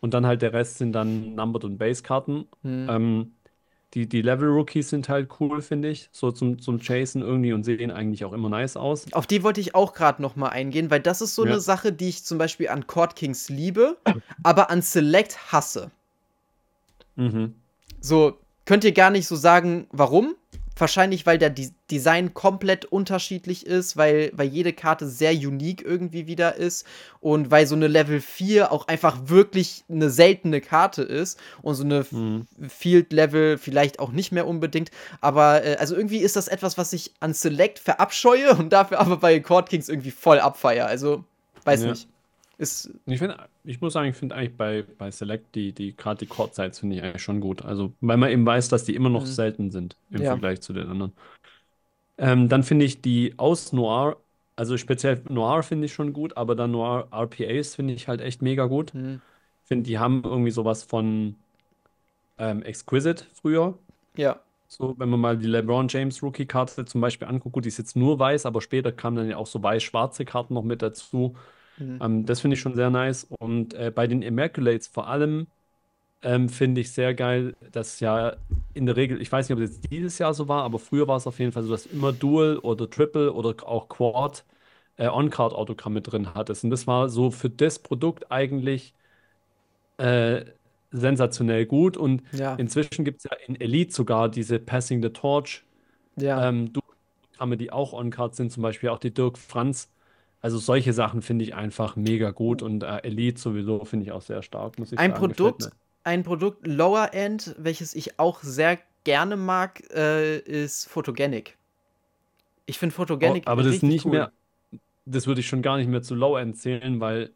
Und dann halt der Rest sind dann Numbered und Base-Karten. Hm. Ähm, die, die Level-Rookies sind halt cool, finde ich. So zum, zum Chasen irgendwie und sehen eigentlich auch immer nice aus. Auf die wollte ich auch gerade noch mal eingehen, weil das ist so Ja. eine Sache, die ich zum Beispiel an Court Kings liebe, aber an Select hasse. Mhm. So, könnt ihr gar nicht so sagen, warum? Wahrscheinlich, weil der Design komplett unterschiedlich ist, weil, weil jede Karte sehr unique irgendwie wieder ist und weil so eine Level 4 auch einfach wirklich eine seltene Karte ist und so eine Mhm. Field Level vielleicht auch nicht mehr unbedingt. Aber äh, also irgendwie ist das etwas, was ich an Select verabscheue und dafür aber bei Court Kings irgendwie voll abfeier. Also, weiß Ja. nicht. Ist, Ich finde, ich muss sagen, ich finde eigentlich bei, bei Select die, die gerade die Court Sites finde ich eigentlich schon gut. Also, weil man eben weiß, dass die immer noch Mhm. selten sind im Ja. Vergleich zu den anderen. Ähm, dann finde ich die aus Noir, also speziell Noir finde ich schon gut, aber dann Noir RPAs finde ich halt echt mega gut. hm, Ich finde, die haben irgendwie sowas von ähm, Exquisite früher. ja. So, wenn man mal die LeBron James Rookie-Karte zum Beispiel anguckt, gut, die ist jetzt nur weiß, aber später kamen dann ja auch so weiß-schwarze Karten noch mit dazu. Hm. Ähm, das finde ich schon sehr nice. Und äh, bei den Immaculates vor allem ähm, finde ich sehr geil, dass ja in der Regel, ich weiß nicht, ob es jetzt dieses Jahr so war, aber früher war es auf jeden Fall so, dass immer Dual oder Triple oder auch Quad äh, On-Card-Autogramme drin hattest. Und das war so für das Produkt eigentlich äh, sensationell gut. Und Ja. inzwischen gibt es ja in Elite sogar diese Passing the Torch Ja. ähm, Dual-Autogramme, die auch On-Card sind, zum Beispiel auch die Dirk Franz. Also solche Sachen finde ich einfach mega gut und äh, Elite sowieso finde ich auch sehr stark, muss ich Ein sagen. Produkt, ein Produkt Lower End, welches ich auch sehr gerne mag, äh, ist Photogenic. Ich finde Oh, Photogenic aber das nicht cool. mehr, das würde ich schon gar nicht mehr zu Low-End zählen, weil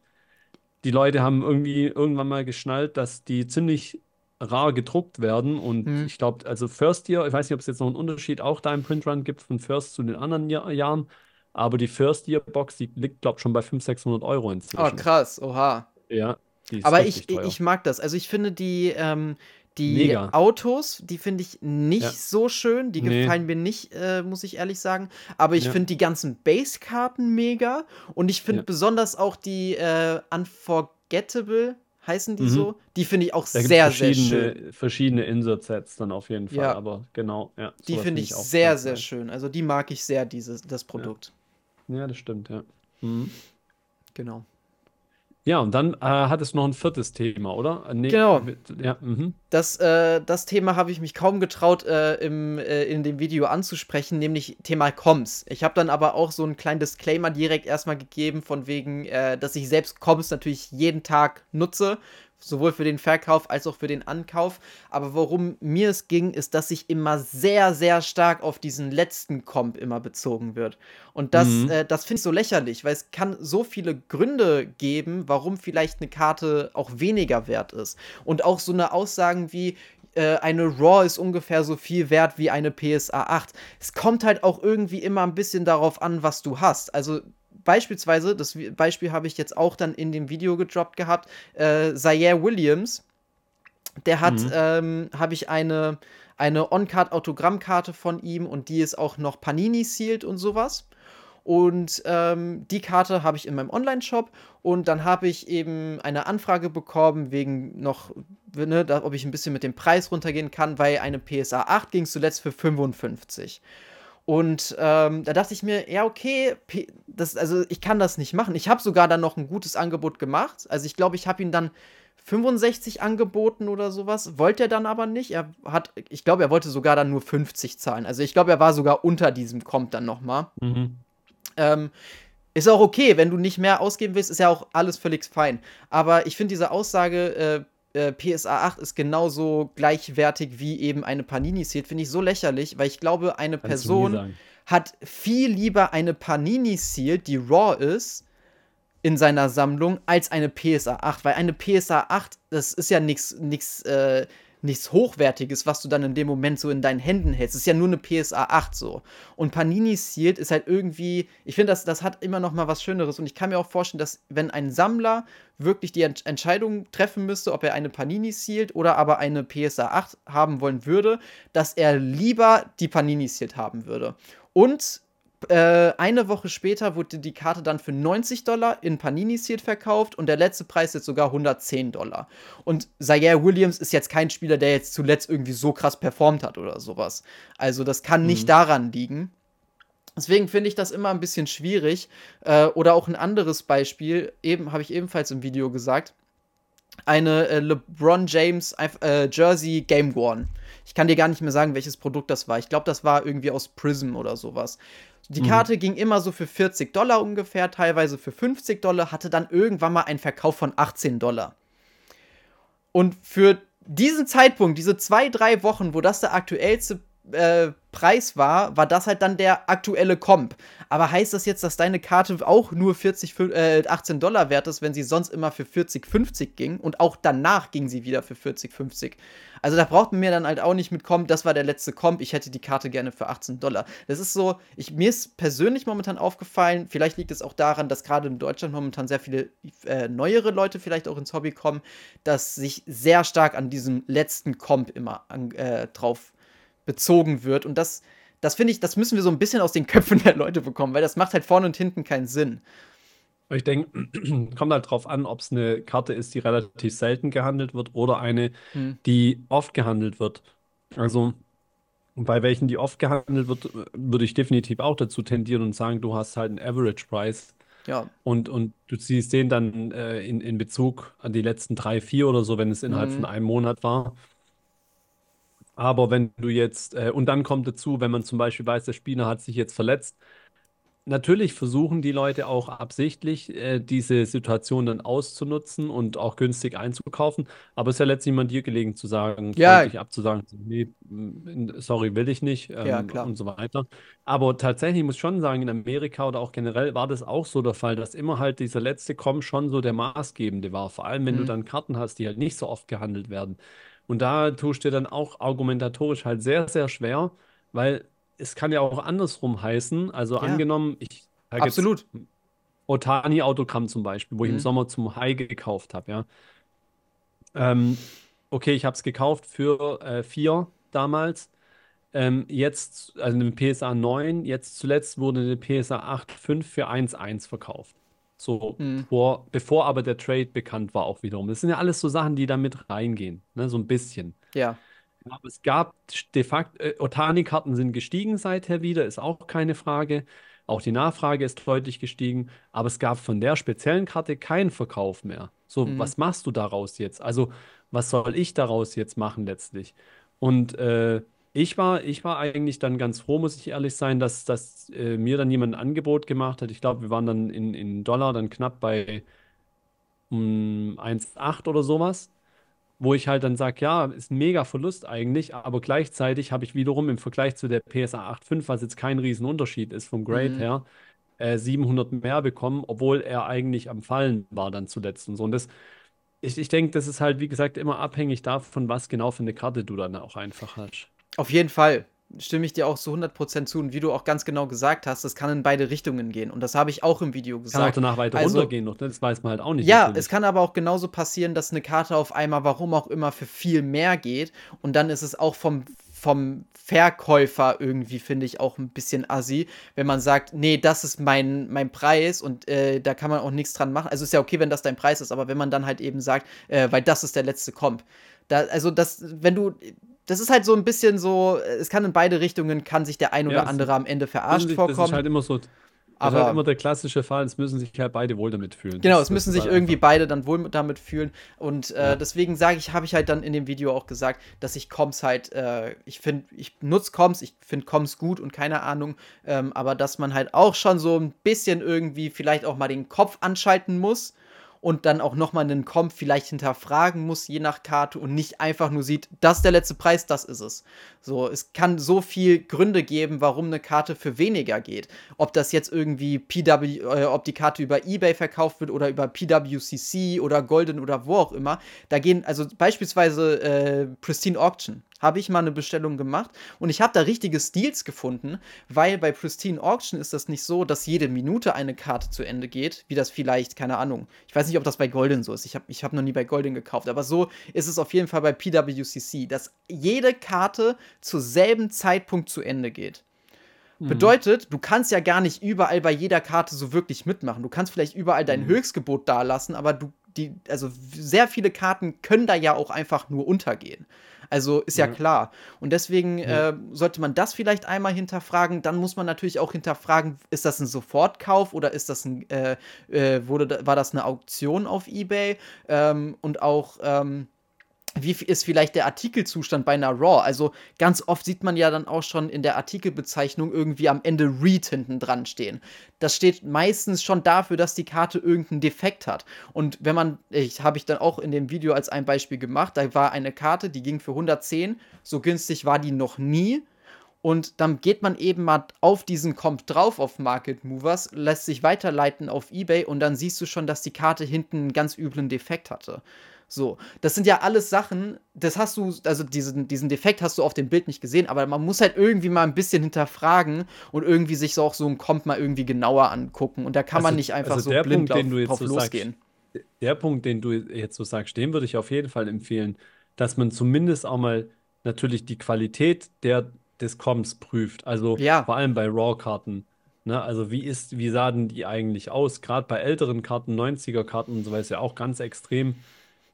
die Leute haben irgendwie irgendwann mal geschnallt, dass die ziemlich rar gedruckt werden und Hm. ich glaube, also First Year, ich weiß nicht, ob es jetzt noch einen Unterschied auch da im Printrun gibt von First zu den anderen Jahr, Jahren, aber die First Year Box, die liegt, glaube ich, schon bei 500, 600 Euro Oh, inzwischen. krass, oha. Ja, die ist Aber ich, teuer. ich mag das. Also ich finde die, ähm, Die Mega. Autos, die finde ich nicht Ja. so schön. Die Nee. gefallen mir nicht, äh, muss ich ehrlich sagen. Aber ich Ja. finde die ganzen Base-Karten mega. Und ich finde Ja. besonders auch die äh, Unforgettable, heißen die Mhm. so? Die finde ich auch Da sehr, sehr schön. verschiedene, Insert-Sets dann auf jeden Fall. Ja. Aber genau, ja. Die finde ich auch sehr, sehr schön. Also die mag ich sehr, dieses, das Produkt. Ja, das stimmt, ja. Mhm. Genau. Ja, und dann äh, hat es noch ein viertes Thema, oder? Äh, Nee, Genau. mit- Ja, mhm. Das, äh, das Thema habe ich mich kaum getraut, äh, im, äh, in dem Video anzusprechen, nämlich Thema Comms. Ich habe dann aber auch so einen kleinen Disclaimer direkt erstmal gegeben, von wegen, äh, dass ich selbst Comms natürlich jeden Tag nutze, sowohl für den Verkauf als auch für den Ankauf. Aber worum mir es ging, ist, dass sich immer sehr, sehr stark auf diesen letzten Comp immer bezogen wird. Und das, Mhm. äh, das finde ich so lächerlich, weil es kann so viele Gründe geben, warum vielleicht eine Karte auch weniger wert ist. Und auch so eine Aussagen wie, äh, eine RAW ist ungefähr so viel wert wie eine PSA 8. Es kommt halt auch irgendwie immer ein bisschen darauf an, was du hast. Also beispielsweise, das Beispiel habe ich jetzt auch dann in dem Video gedroppt gehabt, äh, Zaire Williams, der hat, Mhm. ähm, habe ich eine, eine On-Card-Autogrammkarte von ihm und die ist auch noch Panini-sealed und sowas. Und ähm, die Karte habe ich in meinem Online-Shop und dann habe ich eben eine Anfrage bekommen wegen noch, ne, da, ob ich ein bisschen mit dem Preis runtergehen kann, weil eine PSA 8 ging zuletzt für 55. Und ähm, da dachte ich mir, ja, okay, das, also ich kann das nicht machen. Ich habe sogar dann noch ein gutes Angebot gemacht. Also ich glaube, ich habe ihn dann 65 angeboten oder sowas. Wollte er dann aber nicht. Er hat, ich glaube, er wollte sogar dann nur 50 zahlen. Also ich glaube, er war sogar unter diesem Kommt dann noch mal. Mhm. Ähm, ist auch okay, wenn du nicht mehr ausgeben willst, ist ja auch alles völlig fein. Aber ich finde diese Aussage, äh, äh, PSA 8 ist genauso gleichwertig wie eben eine Panini-Seed, finde ich so lächerlich, weil ich glaube, eine Kannst Person hat viel lieber eine Panini-Seed, die raw ist, in seiner Sammlung, als eine PSA 8. Weil eine PSA 8, das ist ja nichts nix, äh, nichts Hochwertiges, was du dann in dem Moment so in deinen Händen hältst. Das ist ja nur eine PSA 8 so. Und Panini Sealed ist halt irgendwie, ich finde, das, das hat immer noch mal was Schöneres. Und ich kann mir auch vorstellen, dass wenn ein Sammler wirklich die Ent Entscheidung treffen müsste, ob er eine Panini Sealed oder aber eine PSA 8 haben wollen würde, dass er lieber die Panini Sealed haben würde. Und äh, eine Woche später wurde die Karte dann für 90 Dollar in Panini Sealed verkauft und der letzte Preis jetzt sogar 110 Dollar. Und Zaire Williams ist jetzt kein Spieler, der jetzt zuletzt irgendwie so krass performt hat oder sowas. Also das kann nicht Mhm. daran liegen. Deswegen finde ich das immer ein bisschen schwierig. Äh, oder auch ein anderes Beispiel, eben habe ich ebenfalls im Video gesagt. Eine äh, LeBron James äh, Jersey Game Worn. Ich kann dir gar nicht mehr sagen, welches Produkt das war. Ich glaube, das war irgendwie aus Prism oder sowas. Die Mhm. Karte ging immer so für 40 Dollar ungefähr, teilweise für 50 Dollar, hatte dann irgendwann mal einen Verkauf von 18 Dollar. Und für diesen Zeitpunkt, diese zwei, drei Wochen, wo das der aktuellste äh, Preis war, war das halt dann der aktuelle Comp. Aber heißt das jetzt, dass deine Karte auch nur 40, fün- äh, 18 Dollar wert ist, wenn sie sonst immer für 40, 50 ging? Und auch danach ging sie wieder für 40, 50. Also da braucht man mir dann halt auch nicht mitkommen, das war der letzte Comp, ich hätte die Karte gerne für 18 Dollar. Das ist so, ich, mir ist persönlich momentan aufgefallen, vielleicht liegt es auch daran, dass gerade in Deutschland momentan sehr viele äh, neuere Leute vielleicht auch ins Hobby kommen, dass sich sehr stark an diesem letzten Comp immer an, äh, drauf bezogen wird. Und das, das finde ich, das müssen wir so ein bisschen aus den Köpfen der Leute bekommen, weil das macht halt vorne und hinten keinen Sinn. Ich denke, (clears throat) kommt halt drauf an, ob es eine Karte ist, die relativ selten gehandelt wird oder eine, Hm. die oft gehandelt wird. Also bei welchen, die oft gehandelt wird, würde ich definitiv auch dazu tendieren und sagen, du hast halt einen Average Price Ja. und, und du ziehst den dann äh, in, in Bezug an die letzten drei, vier oder so, wenn es innerhalb Mhm. von einem Monat war. Aber wenn du jetzt, äh, und dann kommt dazu, wenn man zum Beispiel weiß, der Spieler hat sich jetzt verletzt, natürlich versuchen die Leute auch absichtlich, äh, diese Situation dann auszunutzen und auch günstig einzukaufen. Aber es ist ja letztlich mal dir gelegen zu sagen, Ja. abzusagen, nee, sorry, will ich nicht, Ja, ähm, klar. und so weiter. Aber tatsächlich muss ich schon sagen, in Amerika oder auch generell war das auch so der Fall, dass immer halt dieser letzte Komm schon so der maßgebende war. Vor allem, wenn du Mhm. dann Karten hast, die halt nicht so oft gehandelt werden. Und da tust du dir dann auch argumentatorisch halt sehr, sehr schwer, weil es kann ja auch andersrum heißen. Also Ja. angenommen, ich Absolut. Otani-Autogramm zum Beispiel, wo ich im Mhm. Sommer zum High gekauft habe, ja. Ähm, okay, ich habe es gekauft für äh, 4 damals. Ähm, jetzt, also eine PSA 9, jetzt zuletzt wurde eine PSA 8.5 für 1.1 verkauft. So, Hm. vor, bevor aber der Trade bekannt war, auch wiederum. Das sind ja alles so Sachen, die da mit reingehen, ne? So ein bisschen. Ja. Aber es gab de facto, äh, Otani-Karten sind gestiegen seither wieder, ist auch keine Frage. Auch die Nachfrage ist deutlich gestiegen, aber es gab von der speziellen Karte keinen Verkauf mehr. So, Mhm. was machst du daraus jetzt? Also, was soll ich daraus jetzt machen letztlich? Und äh, ich war, ich war eigentlich dann ganz froh, muss ich ehrlich sein, dass, dass äh, mir dann jemand ein Angebot gemacht hat. Ich glaube, wir waren dann in, in Dollar dann knapp bei mm, 1,8 oder sowas wo ich halt dann sage, ja, ist ein mega Verlust eigentlich, aber gleichzeitig habe ich wiederum im Vergleich zu der PSA 8.5, was jetzt kein Riesenunterschied ist vom Grade Mhm. her, äh, 700 mehr bekommen, obwohl er eigentlich am Fallen war dann zuletzt und so. Und das, ich, ich denke, das ist halt, wie gesagt, immer abhängig davon, was genau für eine Karte du dann auch einfach hast. Auf jeden Fall stimme ich dir auch zu 100% zu. Und wie du auch ganz genau gesagt hast, das kann in beide Richtungen gehen. Und das habe ich auch im Video Kann auch gesagt. danach weiter Also- runtergehen noch, ne? Das weiß man halt auch nicht Ja, natürlich. es kann aber auch genauso passieren, dass eine Karte auf einmal, warum auch immer, für viel mehr geht. Und dann ist es auch vom, vom Verkäufer irgendwie, finde ich, auch ein bisschen assi, wenn man sagt, nee, das ist mein, mein Preis und äh, da kann man auch nichts dran machen. Also ist ja okay, wenn das dein Preis ist, aber wenn man dann halt eben sagt, äh, weil das ist der letzte Comp. Da, also das, wenn du. Das ist halt so ein bisschen so, es kann in beide Richtungen, kann sich der ein Ja, oder das- andere am Ende verarscht sich, das ist vorkommen. halt immer so, das ist aber halt immer der klassische Fall, es müssen sich halt beide wohl damit fühlen. Genau, Das- es müssen ist sich halt irgendwie einfach- beide dann wohl mit- damit fühlen. Und äh, Ja. deswegen sage ich, habe ich halt dann in dem Video auch gesagt, dass ich Comms halt, äh, ich finde, ich nutze Comms, ich finde Comms gut und keine Ahnung, ähm, aber dass man halt auch schon so ein bisschen irgendwie vielleicht auch mal den Kopf anschalten muss und dann auch nochmal einen Comp vielleicht hinterfragen muss, je nach Karte und nicht einfach nur sieht, das ist der letzte Preis, das ist es. So, es kann so viel Gründe geben, warum eine Karte für weniger geht. Ob das jetzt irgendwie PW, äh, ob die Karte über eBay verkauft wird oder über PWCC oder Golden oder wo auch immer. Da gehen, also beispielsweise äh, Pristine Auction habe ich mal eine Bestellung gemacht und ich habe da richtige Steals gefunden, weil bei Pristine Auction ist das nicht so, dass jede Minute eine Karte zu Ende geht, wie das vielleicht, keine Ahnung. Ich weiß nicht, ob das bei Golden so ist. Ich habe ich hab noch nie bei Golden gekauft, aber so ist es auf jeden Fall bei PWCC, dass jede Karte zur selben Zeitpunkt zu Ende geht. Mhm. Bedeutet, du kannst ja gar nicht überall bei jeder Karte so wirklich mitmachen. Du kannst vielleicht überall dein Mhm. Höchstgebot dalassen, aber du, die, also sehr viele Karten können da ja auch einfach nur untergehen. Also ist ja, Ja. klar. Und deswegen Ja. äh, sollte man das vielleicht einmal hinterfragen. Dann muss man natürlich auch hinterfragen, ist das ein Sofortkauf oder ist das ein, äh, äh, wurde, war das eine Auktion auf Ebay? Ähm, und auch, ähm, wie ist vielleicht der Artikelzustand bei einer RAW? Also ganz oft sieht man ja dann auch schon in der Artikelbezeichnung irgendwie am Ende Read hinten dran stehen. Das steht meistens schon dafür, dass die Karte irgendeinen Defekt hat. Und wenn man, ich habe ich dann auch in dem Video als ein Beispiel gemacht, da war eine Karte, die ging für 110, so günstig war die noch nie. Und dann geht man eben mal auf diesen Comp drauf auf Market Movers, lässt sich weiterleiten auf eBay und dann siehst du schon, dass die Karte hinten einen ganz üblen Defekt hatte. So, das sind ja alles Sachen, das hast du, also diesen, diesen Defekt hast du auf dem Bild nicht gesehen, aber man muss halt irgendwie mal ein bisschen hinterfragen und irgendwie sich so auch so ein Comp mal irgendwie genauer angucken. Und da kann man Also- nicht einfach also so der blind Punkt, den du jetzt so sagst, losgehen. Der Punkt, den du jetzt so sagst, den würde ich auf jeden Fall empfehlen, dass man zumindest auch mal natürlich die Qualität der, des Comps prüft. Also Ja. vor allem bei RAW-Karten. Ne? Also wie ist, wie sahen die eigentlich aus? Gerade bei älteren Karten, 90er-Karten und so weiter, ist ja auch ganz extrem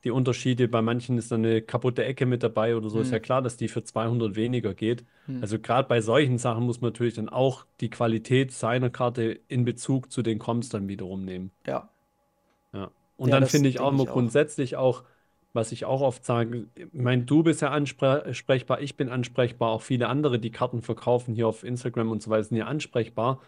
die Unterschiede. Bei manchen ist dann eine kaputte Ecke mit dabei oder so. Ist Hm. ja klar, dass die für 200 weniger geht. Hm. Also gerade bei solchen Sachen muss man natürlich dann auch die Qualität seiner Karte in Bezug zu den Comps dann wiederum nehmen. Ja. Ja. Und Ja, dann finde ich auch immer grundsätzlich auch, was ich auch oft sage, ich meine, du bist ja ansprechbar, ich bin ansprechbar, auch viele andere, die Karten verkaufen hier auf Instagram und so weiter, sind ja ansprechbar.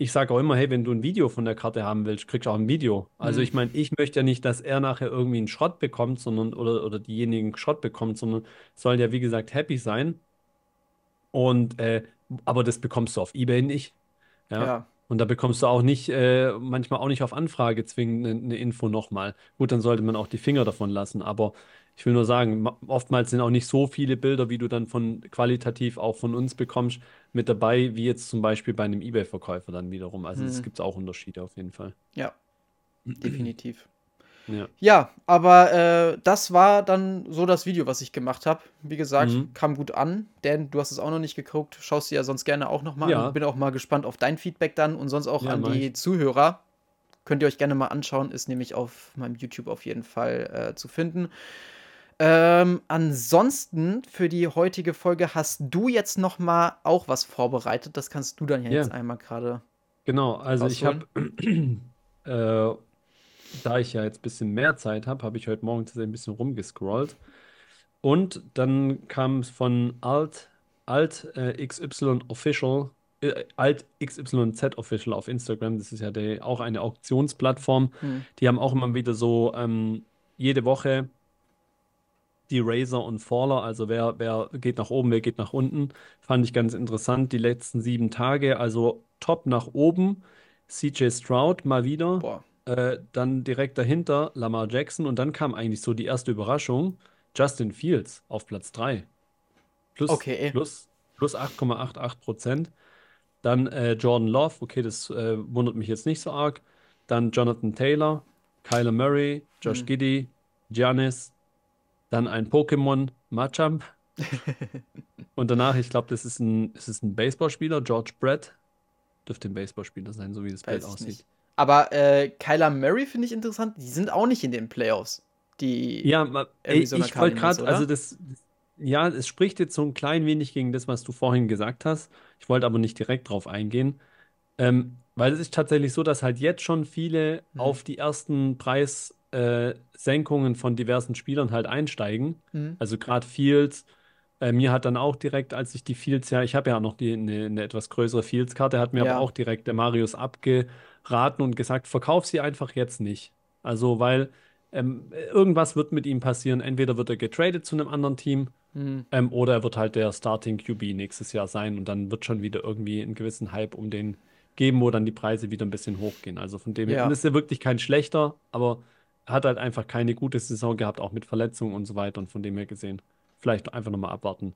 Ich sage auch immer, hey, wenn du ein Video von der Karte haben willst, kriegst du auch ein Video. Also Mhm. ich meine, ich möchte ja nicht, dass er nachher irgendwie einen Schrott bekommt, sondern oder, oder diejenigen Schrott bekommt, sondern soll ja, wie gesagt, happy sein. Und äh, aber das bekommst du auf eBay nicht. Ja. Ja. Und da bekommst du auch nicht, äh, manchmal auch nicht auf Anfrage zwingend eine, eine Info nochmal. Gut, dann sollte man auch die Finger davon lassen. Aber ich will nur sagen, ma- oftmals sind auch nicht so viele Bilder, wie du dann von qualitativ auch von uns bekommst, mit dabei, wie jetzt zum Beispiel bei einem eBay-Verkäufer dann wiederum. Also es Hm. gibt auch Unterschiede auf jeden Fall. Ja, definitiv. Ja. Ja, aber äh, das war dann so das Video, was ich gemacht habe. Wie gesagt, Mhm. kam gut an. Dan, du hast es auch noch nicht geguckt. Schaust dir ja sonst gerne auch noch mal Ja. an. Bin auch mal gespannt auf dein Feedback dann und sonst auch Ja, an die ich. Zuhörer. Könnt ihr euch gerne mal anschauen. Ist nämlich auf meinem YouTube auf jeden Fall äh, zu finden. Ähm, ansonsten für die heutige Folge hast du jetzt noch mal auch was vorbereitet. Das kannst du dann ja Ja. jetzt einmal gerade. Genau, also ich habe, (clears throat) äh, da ich ja jetzt ein bisschen mehr Zeit habe, habe ich heute Morgen tatsächlich ein bisschen rumgescrollt. Und dann kam es von Alt, Alt äh, XY Official, äh, Alt XYZ Official auf Instagram. Das ist ja der, auch eine Auktionsplattform. Hm. Die haben auch immer wieder so ähm, jede Woche die Raiser und Faller, also wer, wer geht nach oben, wer geht nach unten. Fand ich ganz interessant, die letzten sieben Tage. Also top nach oben, CJ Stroud mal wieder. Äh, dann direkt dahinter Lamar Jackson und dann kam eigentlich so die erste Überraschung. Justin Fields auf Platz 3. Plus, Okay. plus, plus 8,88 Prozent. Dann äh, Jordan Love, okay, das äh, wundert mich jetzt nicht so arg. Dann Jonathan Taylor, Kyler Murray, Josh Hm. Giddey, Giannis, dann ein Pokémon, Machamp. (laughs) Und danach, ich glaube, das ist ein, ist es ein Baseballspieler, George Brett. Dürfte ein Baseballspieler sein, so wie das Bild Weiß aussieht. nicht. Aber äh, Kyler Murray finde ich interessant. Die sind auch nicht in den Playoffs. Die Ja, ma- ey, ich wollte gerade, also das, ja, es spricht jetzt so ein klein wenig gegen das, was du vorhin gesagt hast. Ich wollte aber nicht direkt drauf eingehen. Ähm, weil es ist tatsächlich so, dass halt jetzt schon viele Mhm. auf die ersten Preissenkungen äh, Senkungen von diversen Spielern halt einsteigen. Mhm. Also gerade Fields. Äh, mir hat dann auch direkt, als ich die Fields, ja, ich habe ja noch die, eine, eine etwas größere Fields-Karte, hat mir Ja. aber auch direkt der Marius abgeraten und gesagt, verkauf sie einfach jetzt nicht. Also, weil ähm, irgendwas wird mit ihm passieren. Entweder wird er getradet zu einem anderen Team Mhm. ähm, oder er wird halt der Starting QB nächstes Jahr sein und dann wird schon wieder irgendwie einen gewissen Hype um den geben, wo dann die Preise wieder ein bisschen hochgehen. Also von dem her, Ja. ist er wirklich kein schlechter, aber er hat halt einfach keine gute Saison gehabt, auch mit Verletzungen und so weiter und von dem her gesehen. Vielleicht einfach nochmal abwarten.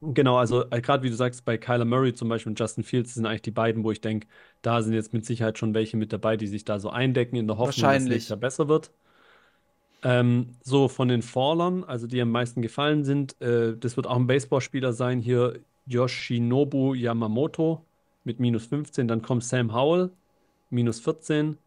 Genau, also äh, gerade wie du sagst, bei Kyler Murray zum Beispiel und Justin Fields sind eigentlich die beiden, wo ich denke, da sind jetzt mit Sicherheit schon welche mit dabei, die sich da so eindecken in der Hoffnung, dass es Jahr besser wird. Ähm, so von den Fallern, also die am meisten gefallen sind, äh, das wird auch ein Baseballspieler sein, hier Yoshinobu Yamamoto mit minus 15, dann kommt Sam Howell, minus 14,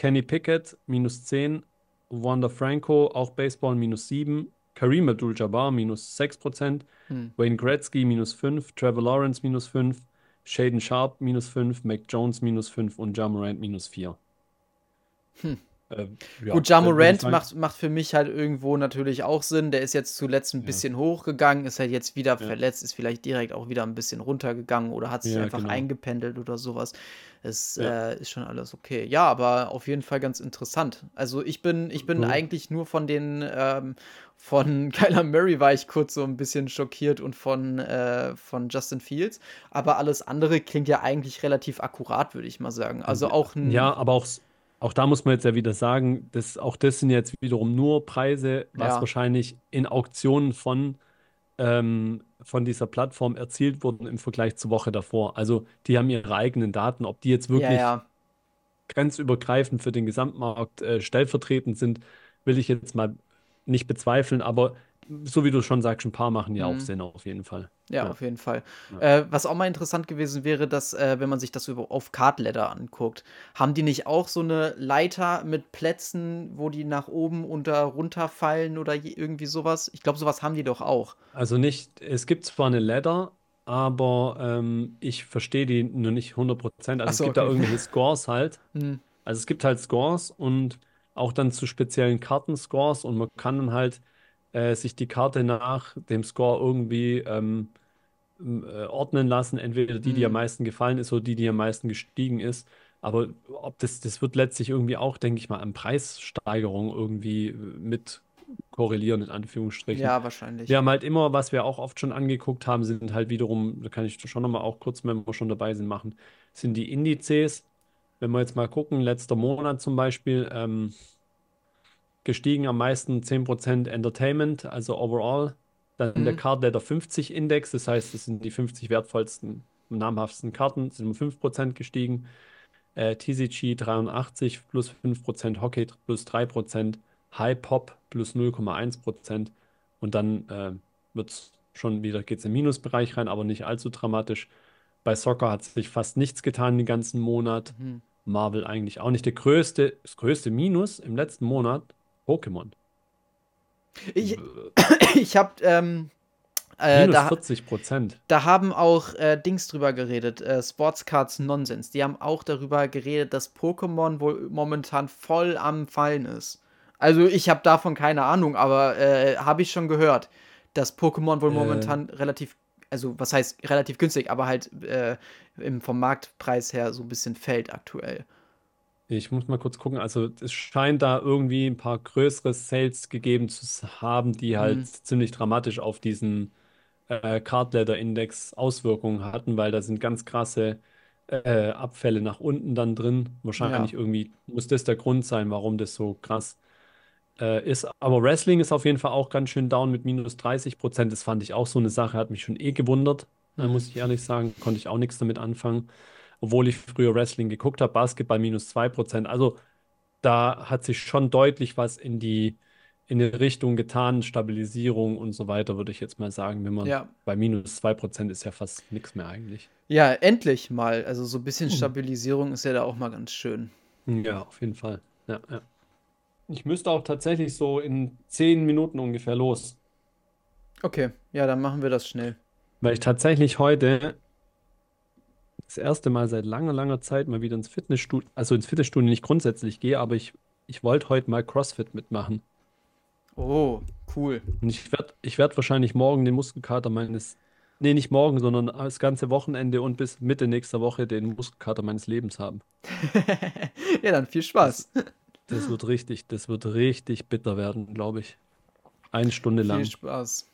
Kenny Pickett, minus 10, Wander Franco, auch Baseball, minus 7, Kareem Abdul-Jabbar, minus 6%, Hm. Wayne Gretzky, minus 5, Trevor Lawrence, minus 5, Shaden Sharp, minus 5, Mac Jones, minus 5 und Ja Morant, minus 4. Hm. Äh, ja, Gut, Ja Morant macht, macht für mich halt irgendwo natürlich auch Sinn. Der ist jetzt zuletzt ein Ja. bisschen hochgegangen, ist halt jetzt wieder Ja. verletzt, ist vielleicht direkt auch wieder ein bisschen runtergegangen oder hat sich einfach genau. eingependelt oder sowas. Es äh, ist schon alles okay. Ja, aber auf jeden Fall ganz interessant. Also ich bin, ich bin Mhm. eigentlich nur von den, ähm, von (laughs) Kyler Murray war ich kurz so ein bisschen schockiert und von, äh, von Justin Fields. Aber alles andere klingt ja eigentlich relativ akkurat, würde ich mal sagen. Also auch ein. Ja, aber auch, auch da muss man jetzt ja wieder sagen, dass auch das sind jetzt wiederum nur Preise, was Ja. wahrscheinlich in Auktionen von, ähm, von dieser Plattform erzielt wurden im Vergleich zur Woche davor. Also die haben ihre eigenen Daten, ob die jetzt ja, wirklich ja. grenzübergreifend für den Gesamtmarkt äh, stellvertretend sind, will ich jetzt mal nicht bezweifeln, aber so wie du schon sagst, ein paar machen ja auch Mhm. Sinn auf jeden Fall. Ja, Ja. auf jeden Fall. Ja. Äh, was auch mal interessant gewesen wäre, dass, äh, wenn man sich das über, auf Cardladder anguckt, haben die nicht auch so eine Leiter mit Plätzen, wo die nach oben und da runterfallen oder je, irgendwie sowas? Ich glaube, sowas haben die doch auch. Also nicht, es gibt zwar eine Ladder, aber ähm, ich verstehe die nur nicht 100%. Also Ach es so, gibt da okay. irgendwelche Scores halt. (laughs) Hm. Also es gibt halt Scores und auch dann zu speziellen Kartenscores und man kann dann halt äh, sich die Karte nach dem Score irgendwie ähm, äh, ordnen lassen. Entweder die, die am Hm. meisten gefallen ist oder die, die am meisten gestiegen ist. Aber ob das, das wird letztlich irgendwie auch, denke ich mal, an Preissteigerung irgendwie äh, mit korrelieren, in Anführungsstrichen. Ja, wahrscheinlich. Wir haben halt immer, was wir auch oft schon angeguckt haben, sind halt wiederum, da kann ich schon nochmal auch kurz, wenn wir schon dabei sind, machen, sind die Indizes. Wenn wir jetzt mal gucken, letzter Monat zum Beispiel, ähm, gestiegen am meisten 10% Entertainment, also overall. Dann der Mhm. Card Letter 50 Index, das heißt, das sind die 50 wertvollsten, namhaftesten Karten, sind um 5% gestiegen. äh, TCG 83 plus 5%, Hockey plus 3%, High Pop plus 0,1% und dann äh, wird es schon wieder, geht es im Minusbereich rein, aber nicht allzu dramatisch. Bei Soccer hat sich fast nichts getan den ganzen Monat. Mhm. Marvel eigentlich auch nicht. Der größte, das größte Minus im letzten Monat, Pokémon. Ich, (coughs) ich habe ähm, äh, Minus da, 40 Prozent. Da haben auch äh, Dings drüber geredet, äh, Sportscards Nonsens. Die haben auch darüber geredet, dass Pokémon wohl momentan voll am Fallen ist. Also ich habe davon keine Ahnung, aber äh, habe ich schon gehört, dass Pokémon wohl äh. momentan relativ, also was heißt relativ günstig, aber halt äh, im, vom Marktpreis her so ein bisschen fällt aktuell. Ich muss mal kurz gucken. Also es scheint da irgendwie ein paar größere Sales gegeben zu haben, die halt mhm. ziemlich dramatisch auf diesen äh, Card Ladder Index Auswirkungen hatten, weil da sind ganz krasse äh, Abfälle nach unten dann drin. Wahrscheinlich ja. irgendwie muss das der Grund sein, warum das so krass äh, ist. Aber Wrestling ist auf jeden Fall auch ganz schön down mit minus 30 Prozent. Das fand ich auch so eine Sache, hat mich schon eh gewundert. Mhm. muss ich ehrlich sagen, konnte ich auch nichts damit anfangen. Obwohl ich früher Wrestling geguckt habe, Basketball minus 2 Prozent. Also da hat sich schon deutlich was in die in die Richtung getan, Stabilisierung und so weiter, würde ich jetzt mal sagen. Wenn man ja. bei minus 2% ist ja fast nichts mehr eigentlich. Ja, endlich mal. Also so ein bisschen hm. Stabilisierung ist ja da auch mal ganz schön. Ja, auf jeden Fall. Ja, ja. Ich müsste auch tatsächlich so in 10 Minuten ungefähr los. Okay, ja, dann machen wir das schnell. Weil ich tatsächlich heute das erste Mal seit langer, langer Zeit mal wieder ins Fitnessstudio, also ins Fitnessstudio nicht grundsätzlich gehe, aber ich, ich wollte heute mal CrossFit mitmachen. Oh, cool. Und ich werde ich werd wahrscheinlich morgen den Muskelkater meines, nee, nicht morgen, sondern das ganze Wochenende und bis Mitte nächster Woche den Muskelkater meines Lebens haben. (laughs) ja, dann viel Spaß. Das, das, wird richtig, das wird richtig bitter werden, glaube ich. Eine Stunde lang. Viel Spaß.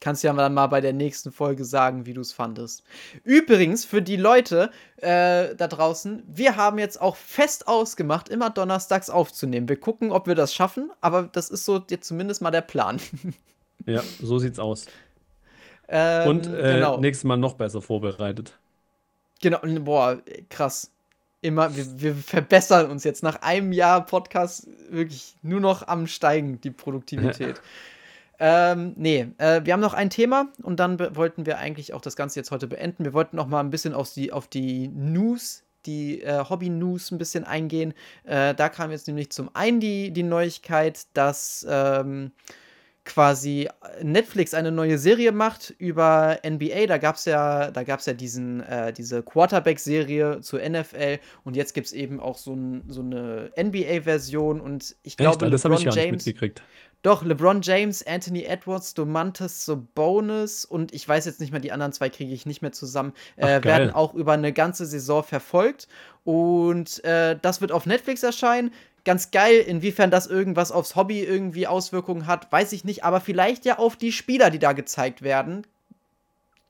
Kannst ja dann mal bei der nächsten Folge sagen, wie du es fandest. Übrigens, für die Leute äh, da draußen, wir haben jetzt auch fest ausgemacht, immer donnerstags aufzunehmen. Wir gucken, ob wir das schaffen, aber das ist so jetzt zumindest mal der Plan. (laughs) ja, so sieht's aus. Ähm, Und äh, genau. nächstes Mal noch besser vorbereitet. Genau, boah, krass. Immer, wir, wir verbessern uns jetzt nach einem Jahr Podcast wirklich nur noch am Steigen, die Produktivität. (laughs) Ähm, nee, äh, wir haben noch ein Thema und dann wollten wir eigentlich auch das Ganze jetzt heute beenden. Wir wollten noch mal ein bisschen auf die, auf die News, die äh, Hobby-News ein bisschen eingehen. Äh, da kam jetzt nämlich zum einen die, die Neuigkeit, dass ähm, quasi Netflix eine neue Serie macht über NBA. Da gab es ja, da gab's ja diesen, äh, diese Quarterback-Serie zur NFL und jetzt gibt es eben auch so, ein, so eine NBA-Version und ich glaube, das habe ich ja James, mitgekriegt. Doch, LeBron James, Anthony Edwards, Domantas Sabonis und ich weiß jetzt nicht mehr, die anderen zwei kriege ich nicht mehr zusammen, äh, Ach, werden auch über eine ganze Saison verfolgt. Und äh, das wird auf Netflix erscheinen. Ganz geil, inwiefern das irgendwas aufs Hobby irgendwie Auswirkungen hat, weiß ich nicht, aber vielleicht ja auf die Spieler, die da gezeigt werden.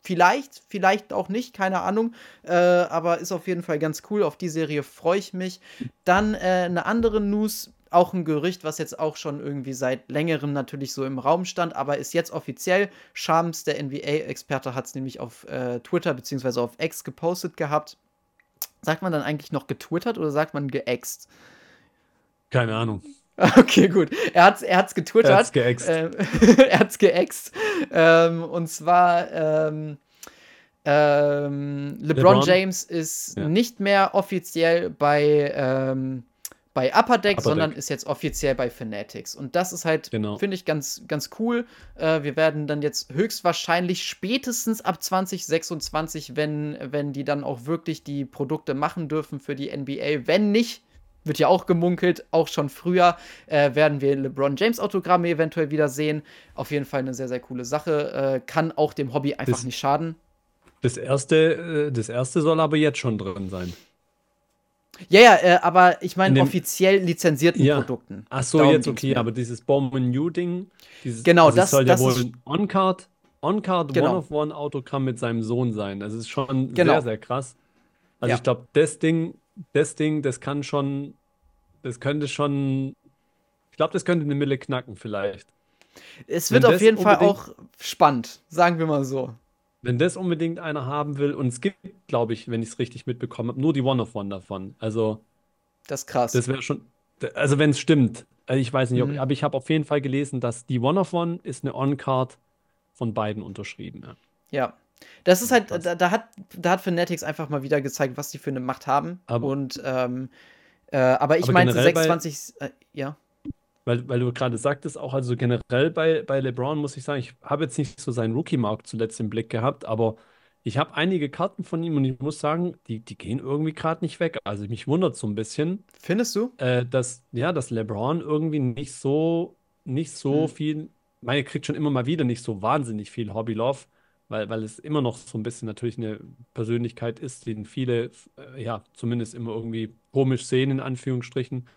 Vielleicht, vielleicht auch nicht, keine Ahnung. Äh, aber ist auf jeden Fall ganz cool. Auf die Serie freue ich mich. Dann äh, eine andere News, auch ein Gerücht, was jetzt auch schon irgendwie seit längerem natürlich so im Raum stand, aber ist jetzt offiziell. Shams, der NBA-Experte, hat es nämlich auf äh, Twitter bzw. auf X gepostet gehabt. Sagt man dann eigentlich noch getwittert oder sagt man geäxt? Keine Ahnung. (laughs) Okay, gut. Er hat es er hat's getwittert. Er hat's geäxt. Ähm, (laughs) er hat's geäxt. Ähm, und zwar ähm, ähm LeBron, LeBron, James ist ja. nicht mehr offiziell bei ähm, bei Upper Deck, Upper sondern Deck. ist jetzt offiziell bei Fanatics. Und das ist halt, genau. finde ich, ganz, ganz cool. Äh, wir werden dann jetzt höchstwahrscheinlich spätestens ab 2026, wenn, wenn die dann auch wirklich die Produkte machen dürfen für die NBA, wenn nicht, wird ja auch gemunkelt, auch schon früher äh, werden wir LeBron James Autogramme eventuell wieder sehen. Auf jeden Fall eine sehr, sehr coole Sache. Äh, kann auch dem Hobby einfach das, nicht schaden. Das erste, äh, das erste soll aber jetzt schon drin sein. Ja, ja, äh, aber ich meine offiziell lizenzierten ja. Produkten. Ach so, Darum jetzt okay, aber dieses Bomben New Ding, dieses, genau, also das soll das ja wohl On-Card, On-Card genau. One-of-One-Autogramm mit seinem Sohn sein. Das ist schon genau. sehr, sehr krass. Also ja. ich glaube, das Ding, das Ding, das kann schon, das könnte schon, ich glaube, das könnte eine Mille knacken vielleicht. Es wird Wenn auf jeden Fall auch spannend, sagen wir mal so. Wenn das unbedingt einer haben will, und es gibt, glaube ich, wenn ich es richtig mitbekommen habe, nur die One of One davon. Also. Das ist krass. Das wäre schon. Also, wenn es stimmt. Also ich weiß nicht, ob, mhm. aber ich habe auf jeden Fall gelesen, dass die One of One ist eine On-Card von beiden unterschrieben. Ja. ja. Das ist halt, da, da, hat, da hat Fanatics einfach mal wieder gezeigt, was die für eine Macht haben. Aber, und ähm, äh, aber ich aber meinte 26, bei, äh, ja. Weil, weil du gerade sagtest, auch also generell bei, bei LeBron muss ich sagen, ich habe jetzt nicht so seinen Rookie-Markt zuletzt im Blick gehabt, aber ich habe einige Karten von ihm und ich muss sagen, die, die gehen irgendwie gerade nicht weg. Also mich wundert so ein bisschen. Findest du? Äh, dass, ja, dass LeBron irgendwie nicht so, nicht so hm. viel, meine kriegt schon immer mal wieder nicht so wahnsinnig viel Hobby-Love, weil, weil es immer noch so ein bisschen natürlich eine Persönlichkeit ist, den viele, äh, ja, zumindest immer irgendwie komisch sehen, in Anführungsstrichen,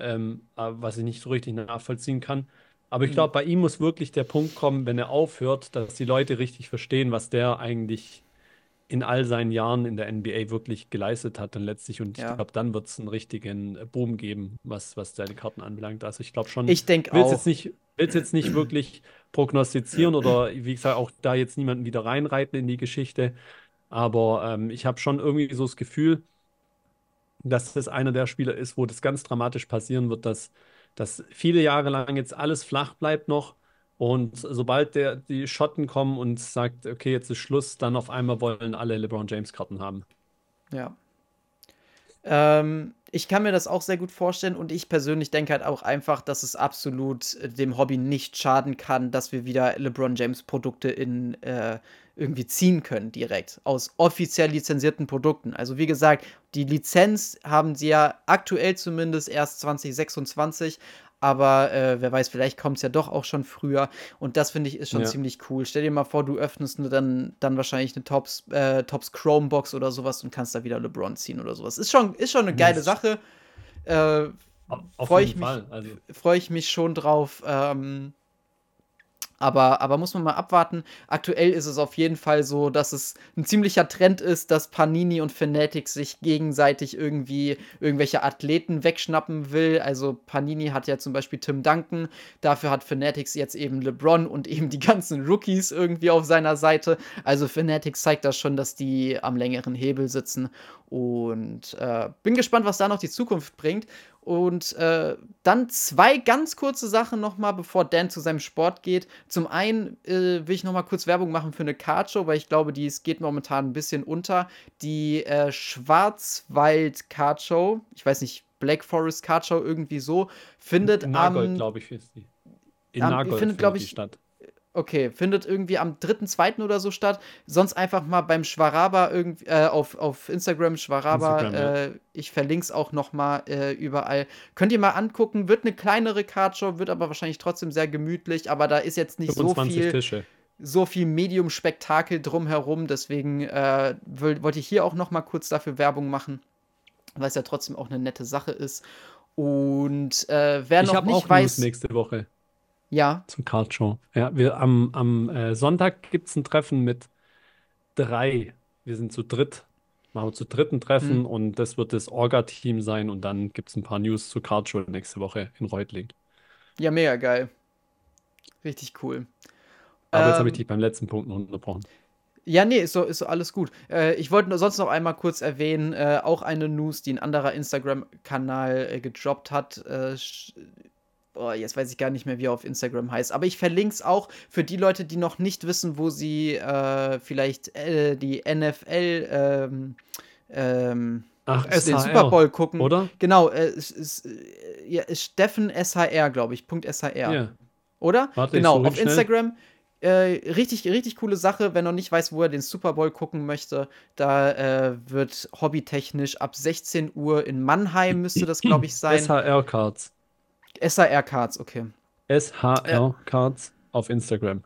ähm, was ich nicht so richtig nachvollziehen kann. Aber ich glaube, bei ihm muss wirklich der Punkt kommen, wenn er aufhört, dass die Leute richtig verstehen, was der eigentlich in all seinen Jahren in der NBA wirklich geleistet hat dann letztlich. Und ja. ich glaube, dann wird es einen richtigen Boom geben, was, was seine Karten anbelangt. Also ich glaube schon, ich denke auch. Jetzt nicht, will es jetzt nicht wirklich prognostizieren oder wie gesagt, auch da jetzt niemanden wieder reinreiten in die Geschichte. Aber ähm, ich habe schon irgendwie so das Gefühl, dass das einer der Spieler ist, wo das ganz dramatisch passieren wird, dass dass viele Jahre lang jetzt alles flach bleibt noch. Und sobald der, die Schotten kommen und sagt, okay, jetzt ist Schluss, dann auf einmal wollen alle LeBron James Karten haben. Ja. Ähm, ich kann mir das auch sehr gut vorstellen und ich persönlich denke halt auch einfach, dass es absolut äh, dem Hobby nicht schaden kann, dass wir wieder LeBron James Produkte in äh, irgendwie ziehen können direkt aus offiziell lizenzierten Produkten. Also wie gesagt, die Lizenz haben sie ja aktuell zumindest erst 2026, aber äh, wer weiß, vielleicht kommt es ja doch auch schon früher. Und das finde ich ist schon ja. ziemlich cool. Stell dir mal vor, du öffnest dann, dann wahrscheinlich eine Tops, äh, Tops Chrome Box oder sowas und kannst da wieder LeBron ziehen oder sowas. Ist schon, ist schon eine geile Sache. Äh, Freue ich, also. freu ich mich schon drauf. Ähm, aber, aber muss man mal abwarten. Aktuell ist es auf jeden Fall so, dass es ein ziemlicher Trend ist, dass Panini und Fanatics sich gegenseitig irgendwie irgendwelche Athleten wegschnappen will. Also Panini hat ja zum Beispiel Tim Duncan, dafür hat Fanatics jetzt eben LeBron und eben die ganzen Rookies irgendwie auf seiner Seite. Also Fanatics zeigt das schon, dass die am längeren Hebel sitzen. Und äh, bin gespannt, was da noch die Zukunft bringt. Und äh, dann zwei ganz kurze Sachen nochmal, bevor Dan zu seinem Sport geht. Zum einen äh, will ich nochmal kurz Werbung machen für eine Cardshow, weil ich glaube, die geht momentan ein bisschen unter. Die äh, Schwarzwald Cardshow, ich weiß nicht, Black Forest Cardshow irgendwie so, findet In Nagold, glaube ich, ist die. In Nagold findet, glaube ich, statt. Okay, findet irgendwie am 3.2. oder so statt. Sonst einfach mal beim Schwaraba irgendwie äh, auf, auf Instagram, Schwaraba. Instagram, ja. äh, ich verlinke es auch noch mal äh, überall. Könnt ihr mal angucken. Wird eine kleinere Cardshow, wird aber wahrscheinlich trotzdem sehr gemütlich. Aber da ist jetzt nicht so viel. Tische. So viel Medium-Spektakel drumherum. Deswegen äh, wollte ich hier auch noch mal kurz dafür Werbung machen, weil es ja trotzdem auch eine nette Sache ist. Und äh, wer ich noch nicht auch weiß. News nächste Woche. Ja. Zum Card Show. Ja, wir am, am äh, Sonntag gibt es ein Treffen mit drei. Wir sind zu dritt. Machen wir zu dritten Treffen mhm. und das wird das Orga-Team sein und dann gibt es ein paar News zur Card Show nächste Woche in Reutling. Ja, mega geil. Richtig cool. Aber ähm, jetzt habe ich dich beim letzten Punkt noch unterbrochen. Ja, nee, ist so, ist so alles gut. Äh, ich wollte sonst noch einmal kurz erwähnen, äh, auch eine News, die ein anderer Instagram-Kanal äh, gedroppt hat, äh, oh, jetzt weiß ich gar nicht mehr, wie er auf Instagram heißt. Aber ich verlinke es auch für die Leute, die noch nicht wissen, wo sie äh, vielleicht äh, die NFL ähm, ähm, Ach, den Super Bowl gucken. Oder? Genau, äh, ist, äh, ja, Steffen SHR, glaube ich. Punkt SHR. Ja. Oder? Warte, genau, auf Instagram. Äh, richtig, richtig coole Sache. Wenn er nicht weiß, wo er den Super Bowl gucken möchte, da äh, wird hobbytechnisch ab 16 Uhr in Mannheim, müsste das, glaube ich, (clears throat) sein. SHR-Cards. SAR-Cards, okay. SHR-Cards auf Instagram.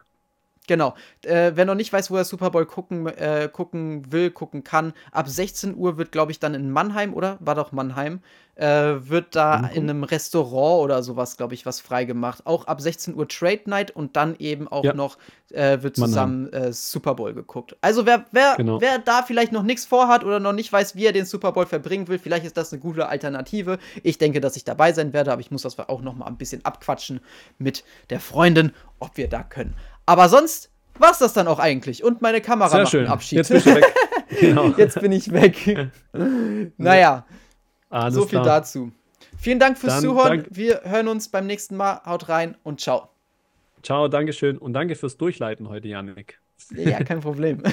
Genau. Äh, wer noch nicht weiß, wo er Super Bowl gucken, äh, gucken will, gucken kann, ab 16 Uhr wird, glaube ich, dann in Mannheim, oder? War doch Mannheim. Äh, wird da mhm. in einem Restaurant oder sowas, glaube ich, was freigemacht. Auch ab 16 Uhr Trade Night und dann eben auch ja. noch äh, wird zusammen äh, Super Bowl geguckt. Also wer, wer, genau. wer da vielleicht noch nichts vorhat oder noch nicht weiß, wie er den Super Bowl verbringen will, vielleicht ist das eine gute Alternative. Ich denke, dass ich dabei sein werde, aber ich muss das auch noch mal ein bisschen abquatschen mit der Freundin, ob wir da können. Aber sonst war's das dann auch eigentlich. Und meine Kamera Sehr macht schön. Abschied. Jetzt bist du weg. (laughs) genau. Jetzt bin ich weg. (laughs) naja, Alles so viel klar. dazu. Vielen Dank fürs Dann Zuhören. dank- Wir hören uns beim nächsten Mal. Haut rein und ciao. Ciao, Dankeschön und danke fürs Durchleiten heute, Janik. Ja, kein Problem. (laughs)